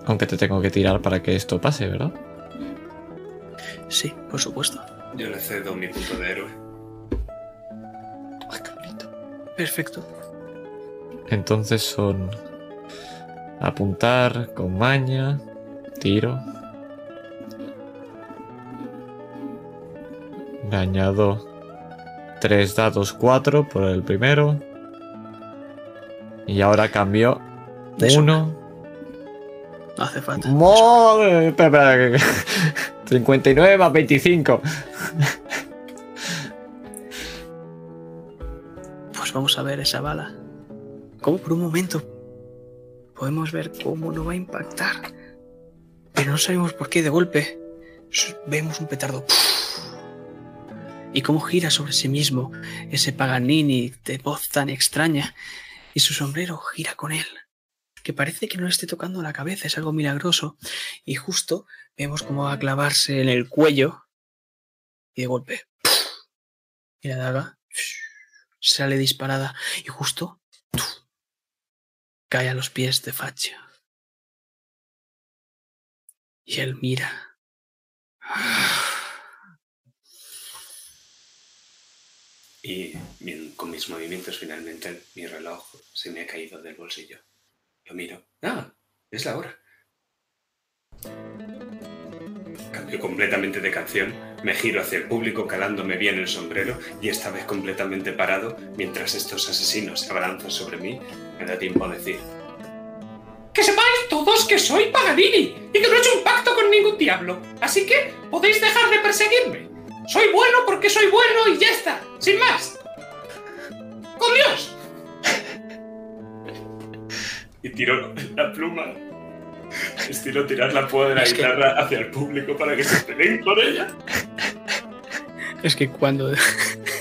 Aunque te tengo que tirar para que esto pase, ¿verdad? Sí, por supuesto. Yo le cedo mi punto de héroe. Ay, qué bonito. Perfecto. Entonces son apuntar con maña, tiro. Le añado tres dados 4 por el primero. Y ahora cambio De eso. uno. No hace falta. ¡Madre! Espera, espera, que- 59 más 25. Pues vamos a ver esa bala. Como por un momento podemos ver cómo no va a impactar. Pero no sabemos por qué de golpe vemos un petardo. Y cómo gira sobre sí mismo ese Paganini de voz tan extraña. Y su sombrero gira con él. Que parece que no le esté tocando la cabeza, es algo milagroso. Y justo vemos cómo va a clavarse en el cuello. Y de golpe. Y la daga sale disparada. Y justo cae a los pies de Faccio. Y él mira. Y con mis movimientos finalmente mi reloj se me ha caído del bolsillo. Lo miro. Ah, es la hora. Cambio completamente de canción, me giro hacia el público calándome bien el sombrero y esta vez completamente parado, mientras estos asesinos se abalanzan sobre mí, me da tiempo a decir. Que sepáis todos que soy Paganini y que no he hecho un pacto con ningún diablo, así que podéis dejar de perseguirme. Soy bueno porque soy bueno y ya está, sin más. ¡Con Dios! Y tiro la pluma. Estilo tirar la púa de la guitarra hacia el público para que se peleen con ella. Es que cuando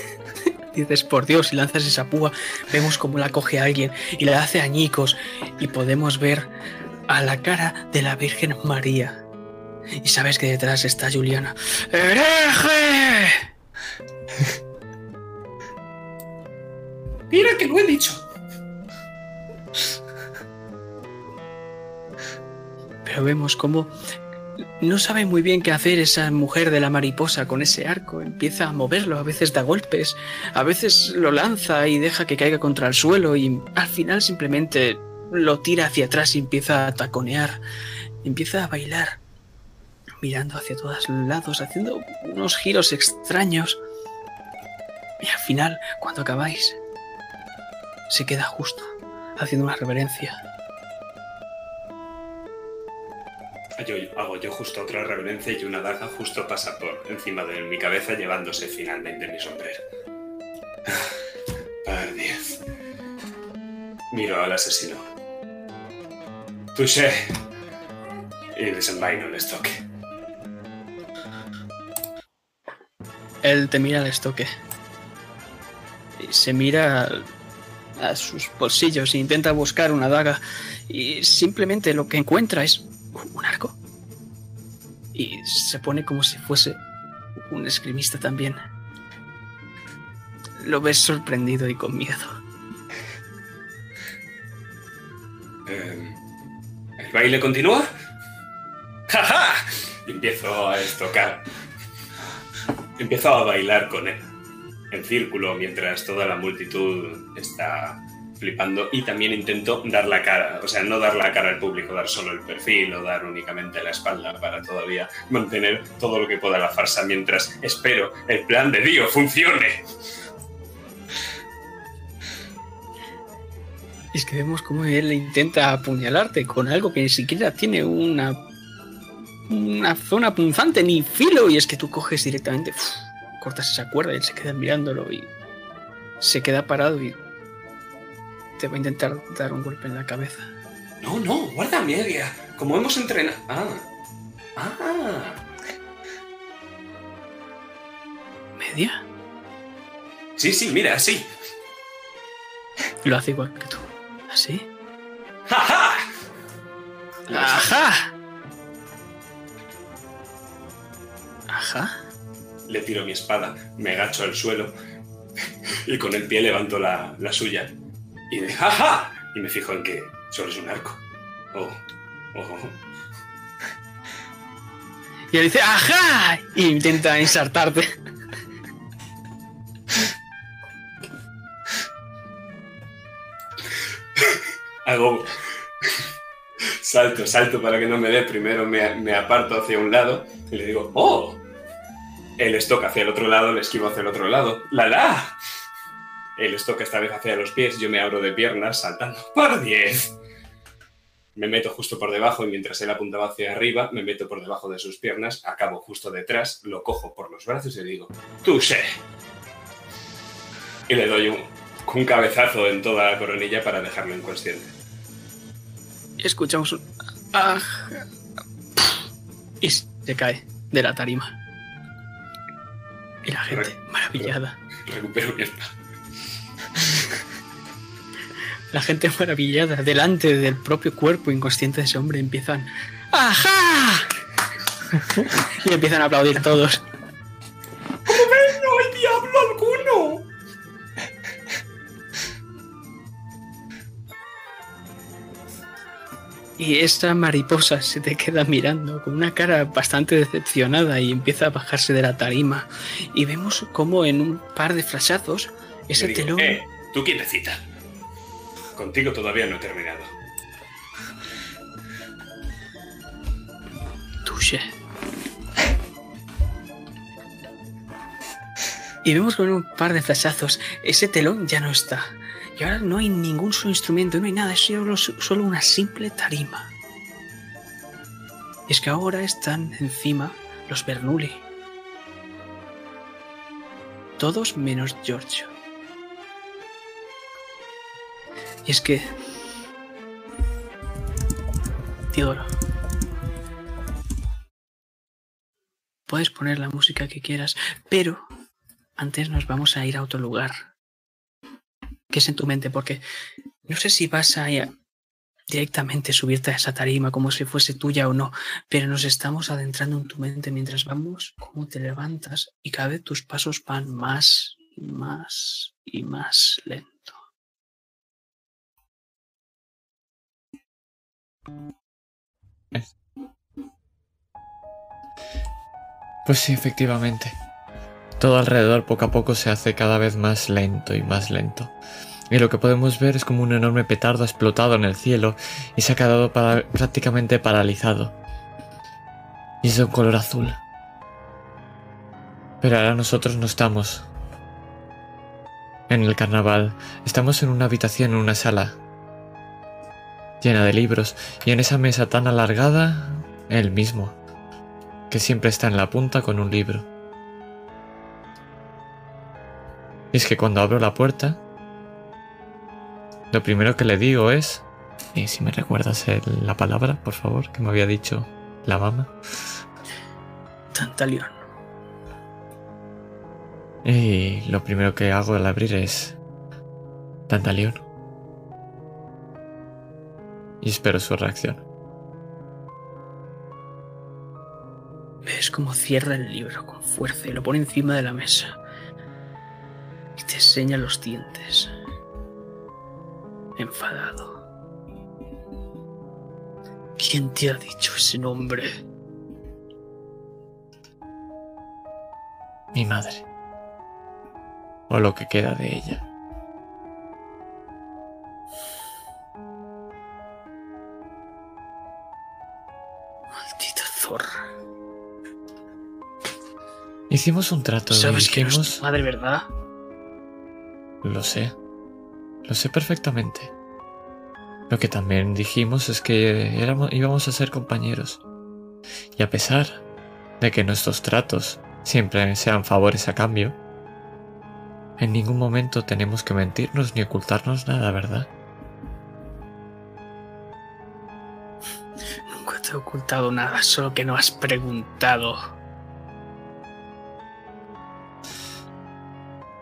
dices por Dios y lanzas esa púa, vemos cómo la coge alguien y la hace añicos y podemos ver a la cara de la Virgen María. Y sabes que detrás está Juliana. ¡Hereje! Mira que lo he dicho. Pero vemos cómo no sabe muy bien qué hacer esa mujer de la mariposa con ese arco. Empieza a moverlo, a veces da golpes, a veces lo lanza y deja que caiga contra el suelo y al final simplemente lo tira hacia atrás y empieza a taconear, empieza a bailar, mirando hacia todos lados, haciendo unos giros extraños. Y al final, cuando acabáis, se queda justo, haciendo una reverencia Yo hago yo justo otra reverencia y una daga justo pasa por encima de mi cabeza llevándose finalmente mi sombrero. Par 10. Miro al asesino. Touché. Y desenvaino el estoque. Él te mira al estoque. Y se mira a sus bolsillos e intenta buscar una daga. Y simplemente lo que encuentra es un arco. Y se pone como si fuese un esgrimista también. Lo ves sorprendido y con miedo. Em, ¿El baile continúa? ¡Ja, Y empiezo a estocar. Empiezo a bailar con él. En círculo mientras toda la multitud está flipando y también intento dar la cara, o sea, no dar la cara al público, dar solo el perfil o dar únicamente la espalda para todavía mantener todo lo que pueda la farsa mientras espero el plan de Dio funcione. Es que vemos cómo él intenta apuñalarte con algo que ni siquiera tiene una una zona punzante ni filo y es que tú coges directamente, cortas esa cuerda y él se queda mirándolo y se queda parado y te va a intentar dar un golpe en la cabeza. No, no, guarda media. Como hemos entrenado. Ah. Ah. ¿Media? Sí, sí, mira, así. Lo hace igual que tú. ¿Así? ¡Ajá! ¡Ajá! ¿Ajá? Le tiro mi espada, me agacho al suelo y con el pie levanto la, la suya y de ¡jaja! Y me fijo en que solo es un arco. Oh, oh. Y él dice ¡ajá! Y intenta ensartarte. Hago. Salto, salto para que no me dé. Primero me, me aparto hacia un lado y le digo, ¡oh! Él estoca hacia el otro lado, le esquivo hacia el otro lado. ¡La la! Él estoca esta vez hacia los pies, yo me abro de piernas saltando. ¡Por 10! Me meto justo por debajo y mientras él apuntaba hacia arriba, me meto por debajo de sus piernas, acabo justo detrás, lo cojo por los brazos y le digo, ¡Touché! Y le doy un, cabezazo en toda la coronilla para dejarlo inconsciente. Escuchamos un... ah, y se cae de la tarima. Y la gente maravillada. Recupero mi espada. La gente maravillada delante del propio cuerpo inconsciente de ese hombre empiezan... ¡Ajá! y empiezan a aplaudir todos. ¡No hay diablo alguno! Y esta mariposa se te queda mirando con una cara bastante decepcionada y empieza a bajarse de la tarima. Y vemos como en un par de flashazos ese digo, telón... Eh, tú quietecita. Contigo todavía no he terminado. Touché. Y vemos con un par de flashazos, ese telón ya no está. Y ahora no hay ningún solo instrumento, no hay nada, es solo, solo una simple tarima. Y es que ahora están encima los Bernoulli. Todos menos Giorgio. Y es que... Teodoro. Puedes poner la música que quieras, pero antes nos vamos a ir a otro lugar. Que es en tu mente, porque no sé si vas a ir directamente subirte a esa tarima como si fuese tuya o no, pero nos estamos adentrando en tu mente mientras vamos, cómo te levantas y cada vez tus pasos van más y más y más lento. Pues sí, efectivamente. Todo alrededor poco a poco se hace cada vez más lento y más lento. Y lo que podemos ver es como un enorme petardo ha explotado en el cielo y se ha quedado prácticamente paralizado. Y es de un color azul. Pero ahora nosotros no estamos en el carnaval. Estamos en una habitación, en una sala llena de libros. Y en esa mesa tan alargada, él mismo, que siempre está en la punta con un libro. Y es que cuando abro la puerta, lo primero que le digo es, y si me recuerdas el- la palabra, por favor, que me había dicho la mamá. Tantalión. Y lo primero que hago al abrir es Tantalión. Y espero su reacción. Ves cómo cierra el libro con fuerza y lo pone encima de la mesa. Y te enseña los dientes. Enfadado. ¿Quién te ha dicho ese nombre? Mi madre. O lo que queda de ella. Zorra. Hicimos un trato Sabes que no es dijimos... tu madre, ¿verdad? Lo sé. Lo sé perfectamente. Lo que también dijimos es que éramos, íbamos a ser compañeros. Y a pesar de que nuestros tratos siempre sean favores a cambio, en ningún momento tenemos que mentirnos ni ocultarnos nada, ¿verdad? Te he ocultado nada, solo que no has preguntado.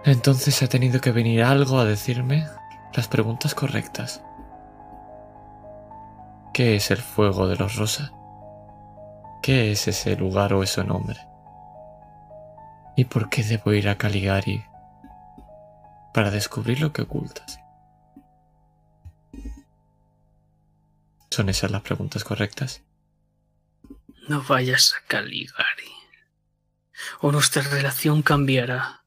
Entonces ha tenido que venir algo a decirme las preguntas correctas. ¿Qué es el fuego de los Rosa? ¿Qué es ese lugar o ese nombre? ¿Y por qué debo ir a Caligari para descubrir lo que ocultas? ¿Son esas las preguntas correctas? No vayas a Caligari. O nuestra relación cambiará.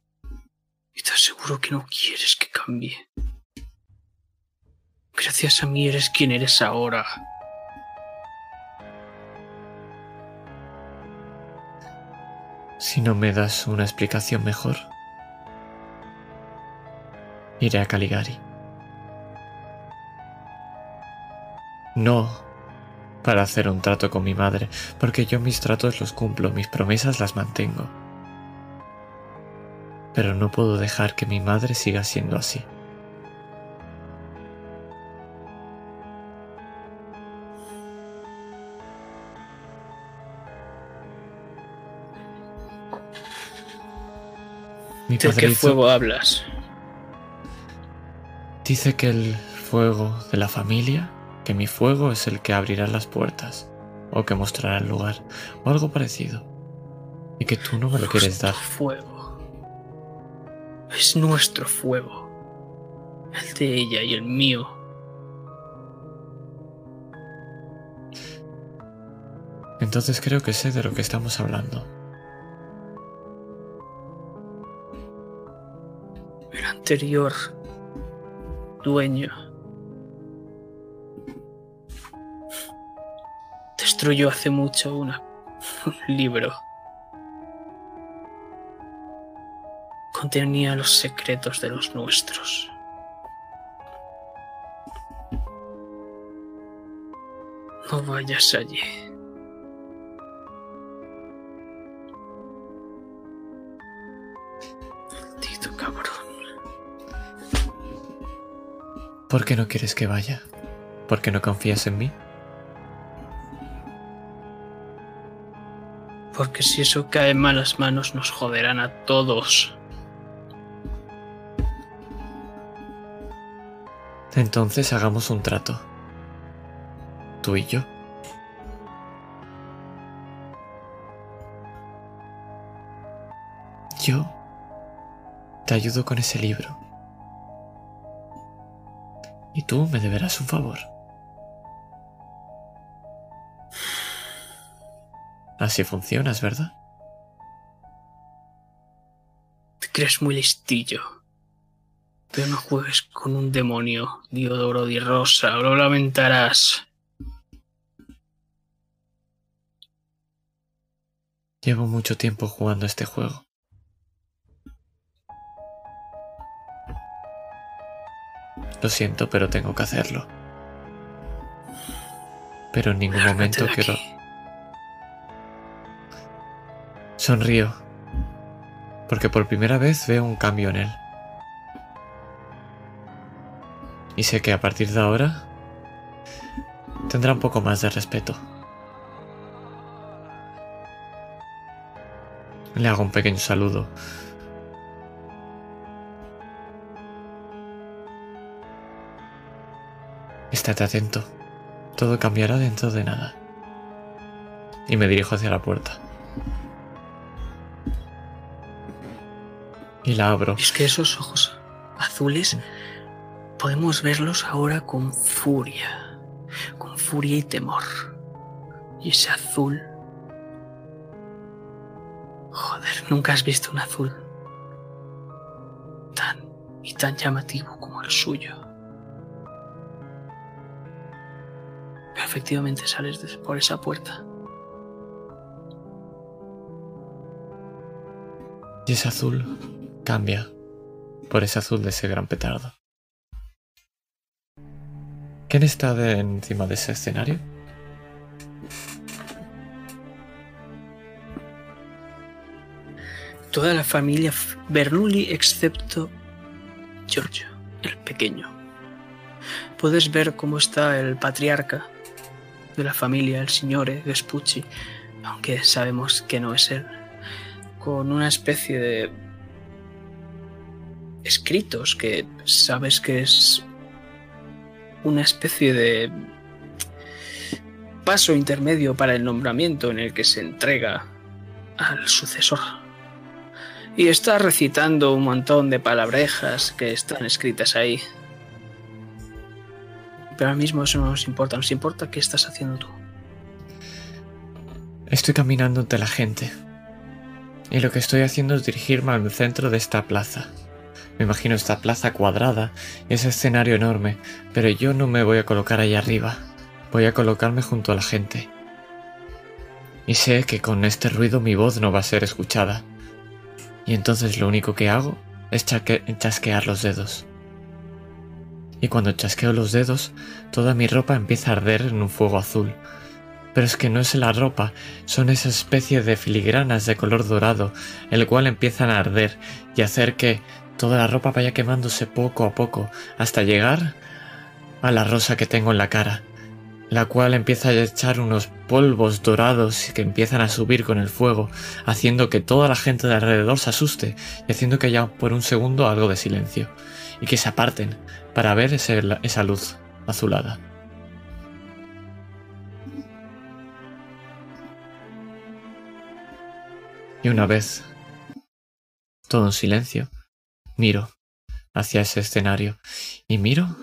Y te aseguro que no quieres que cambie. Gracias a mí eres quien eres ahora. Si no me das una explicación mejor, iré a Caligari. No para hacer un trato con mi madre, porque yo mis tratos los cumplo, mis promesas las mantengo. Pero no puedo dejar que mi madre siga siendo así. Mi ¿De qué fuego hablas? Dice que el fuego de la familia que mi fuego es el que abrirá las puertas, o que mostrará el lugar, o algo parecido. Y que tú no me lo quieres dar. fuego. Es nuestro fuego. El de ella y el mío. Entonces creo que sé de lo que estamos hablando. El anterior dueño destruyó hace mucho una, un libro. Contenía los secretos de los nuestros. No vayas allí. Maldito cabrón. ¿Por qué no quieres que vaya? ¿Por qué no confías en mí? Porque si eso cae en malas manos nos joderán a todos. Entonces hagamos un trato. Tú y yo. Yo te ayudo con ese libro. Y tú me deberás un favor. Así funcionas, ¿verdad? Te crees muy listillo. Pero no juegues con un demonio, Diodoro di Rosa, lo lamentarás. Llevo mucho tiempo jugando este juego. Lo siento, pero tengo que hacerlo. Pero en ningún Lárgate momento quiero... aquí. Sonrío. Porque por primera vez veo un cambio en él. Y sé que a partir de ahora tendrá un poco más de respeto. Le hago un pequeño saludo. Estate atento. Todo cambiará dentro de nada. Y me dirijo hacia la puerta. Y la abro. Es que esos ojos azules podemos verlos ahora con furia, con furia y temor. Y ese azul... Joder, nunca has visto un azul tan y tan llamativo como el suyo. Pero efectivamente sales por esa puerta. Y ese azul cambia por ese azul de ese gran petardo. ¿Quién está encima de ese escenario? Toda la familia Bernoulli excepto Giorgio, el pequeño. Puedes ver cómo está el patriarca de la familia, el signore Vespucci, aunque sabemos que no es él, con una especie de escritos que sabes que es una especie de paso intermedio para el nombramiento en el que se entrega al sucesor. Y está recitando un montón de palabrejas que están escritas ahí. Pero ahora mismo eso no nos importa, nos importa qué estás haciendo tú. Estoy caminando entre la gente. Y lo que estoy haciendo es dirigirme al centro de esta plaza. Me imagino esta plaza cuadrada ese escenario enorme, pero yo no me voy a colocar ahí arriba. Voy a colocarme junto a la gente. Y sé que con este ruido mi voz no va a ser escuchada. Y entonces lo único que hago es chasquear los dedos. Y cuando chasqueo los dedos, toda mi ropa empieza a arder en un fuego azul. Pero es que no es la ropa, son esa especie de filigranas de color dorado, el cual empiezan a arder y hacer que toda la ropa vaya quemándose poco a poco hasta llegar a la rosa que tengo en la cara. la cual empieza a echar unos polvos dorados que empiezan a subir con el fuego, haciendo que toda la gente de alrededor se asuste y haciendo que haya por un segundo algo de silencio, y que se aparten para ver esa luz azulada. Y una vez, todo en silencio, miro hacia ese escenario y miro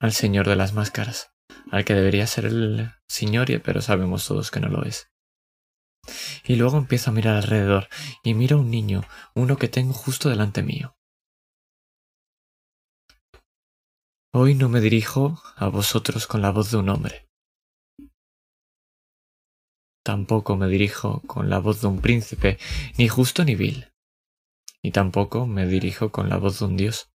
al señor de las máscaras, al que debería ser el señor, pero sabemos todos que no lo es. Y luego empiezo a mirar alrededor y miro a un niño, uno que tengo justo delante mío. Hoy no me dirijo a vosotros con la voz de un hombre, Tampoco me dirijo con la voz de un príncipe, ni justo ni vil. Y tampoco me dirijo con la voz de un dios.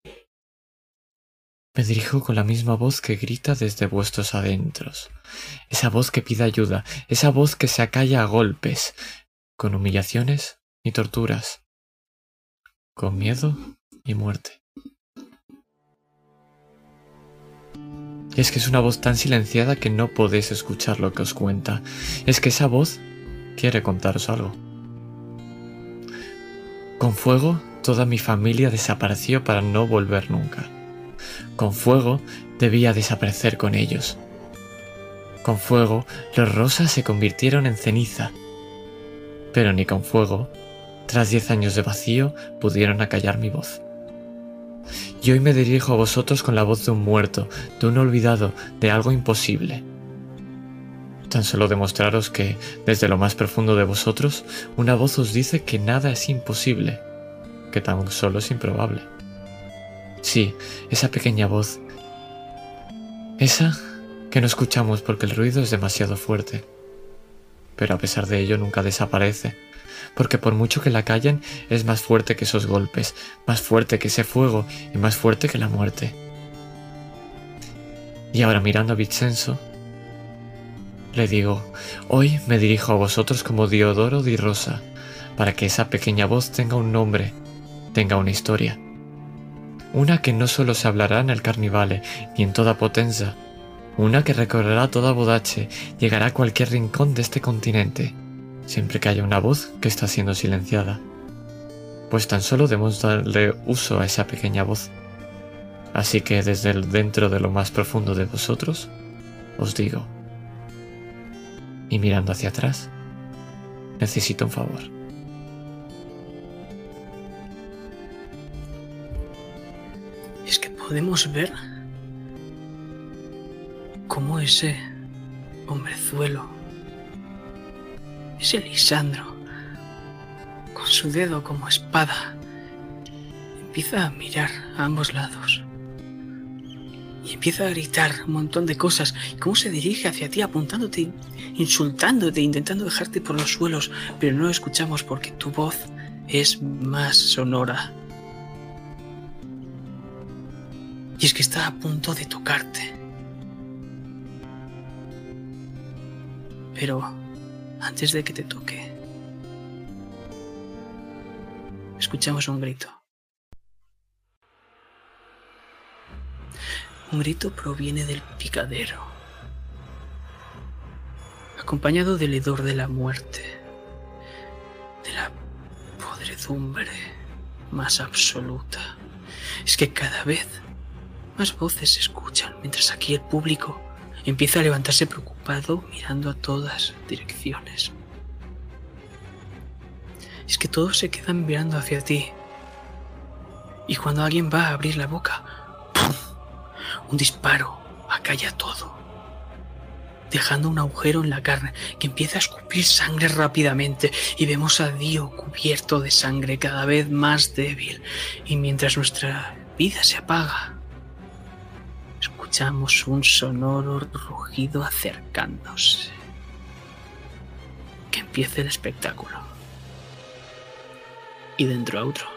Me dirijo con la misma voz que grita desde vuestros adentros, esa voz que pide ayuda, esa voz que se acalla a golpes, con humillaciones y torturas, con miedo y muerte. Y es que es una voz tan silenciada que no podéis escuchar lo que os cuenta. Es que esa voz quiere contaros algo. Con fuego, toda mi familia desapareció para no volver nunca. Con fuego, debía desaparecer con ellos. Con fuego, los rosas se convirtieron en ceniza. Pero ni con fuego, tras diez años de vacío, pudieron acallar mi voz. Y hoy me dirijo a vosotros con la voz de un muerto, de un olvidado, de algo imposible. Tan solo demostraros que, desde lo más profundo de vosotros, una voz os dice que nada es imposible, que tan solo es improbable. Sí, esa pequeña voz. Esa que no escuchamos porque el ruido es demasiado fuerte. Pero a pesar de ello nunca desaparece porque por mucho que la callen es más fuerte que esos golpes, más fuerte que ese fuego y más fuerte que la muerte. Y ahora mirando a Vincenzo, le digo, hoy me dirijo a vosotros como Diodoro di Rosa, para que esa pequeña voz tenga un nombre, tenga una historia. Una que no solo se hablará en el Carnivale ni en toda Potenza, una que recorrerá toda Bodache, llegará a cualquier rincón de este continente, siempre que haya una voz que está siendo silenciada. Pues tan solo debemos darle uso a esa pequeña voz. Así que desde dentro de lo más profundo de vosotros, os digo, y mirando hacia atrás, necesito un favor. Es que podemos ver cómo ese hombrezuelo es Elisandro, con su dedo como espada. Empieza a mirar a ambos lados. Y empieza a gritar un montón de cosas. Cómo se dirige hacia ti, apuntándote, insultándote, intentando dejarte por los suelos. Pero no lo escuchamos porque tu voz es más sonora. Y es que está a punto de tocarte. Pero antes de que te toque. Escuchamos un grito. Un grito proviene del picadero, acompañado del hedor de la muerte, de la podredumbre más absoluta. Es que cada vez más voces se escuchan, mientras aquí el público Empieza a levantarse preocupado mirando a todas direcciones. Es que todos se quedan mirando hacia ti. Y cuando alguien va a abrir la boca. Un disparo acalla todo, dejando un agujero en la carne que empieza a escupir sangre rápidamente y vemos a Dio cubierto de sangre cada vez más débil y mientras nuestra vida se apaga, escuchamos un sonoro rugido acercándose. Que empiece el espectáculo. Y dentro a otro.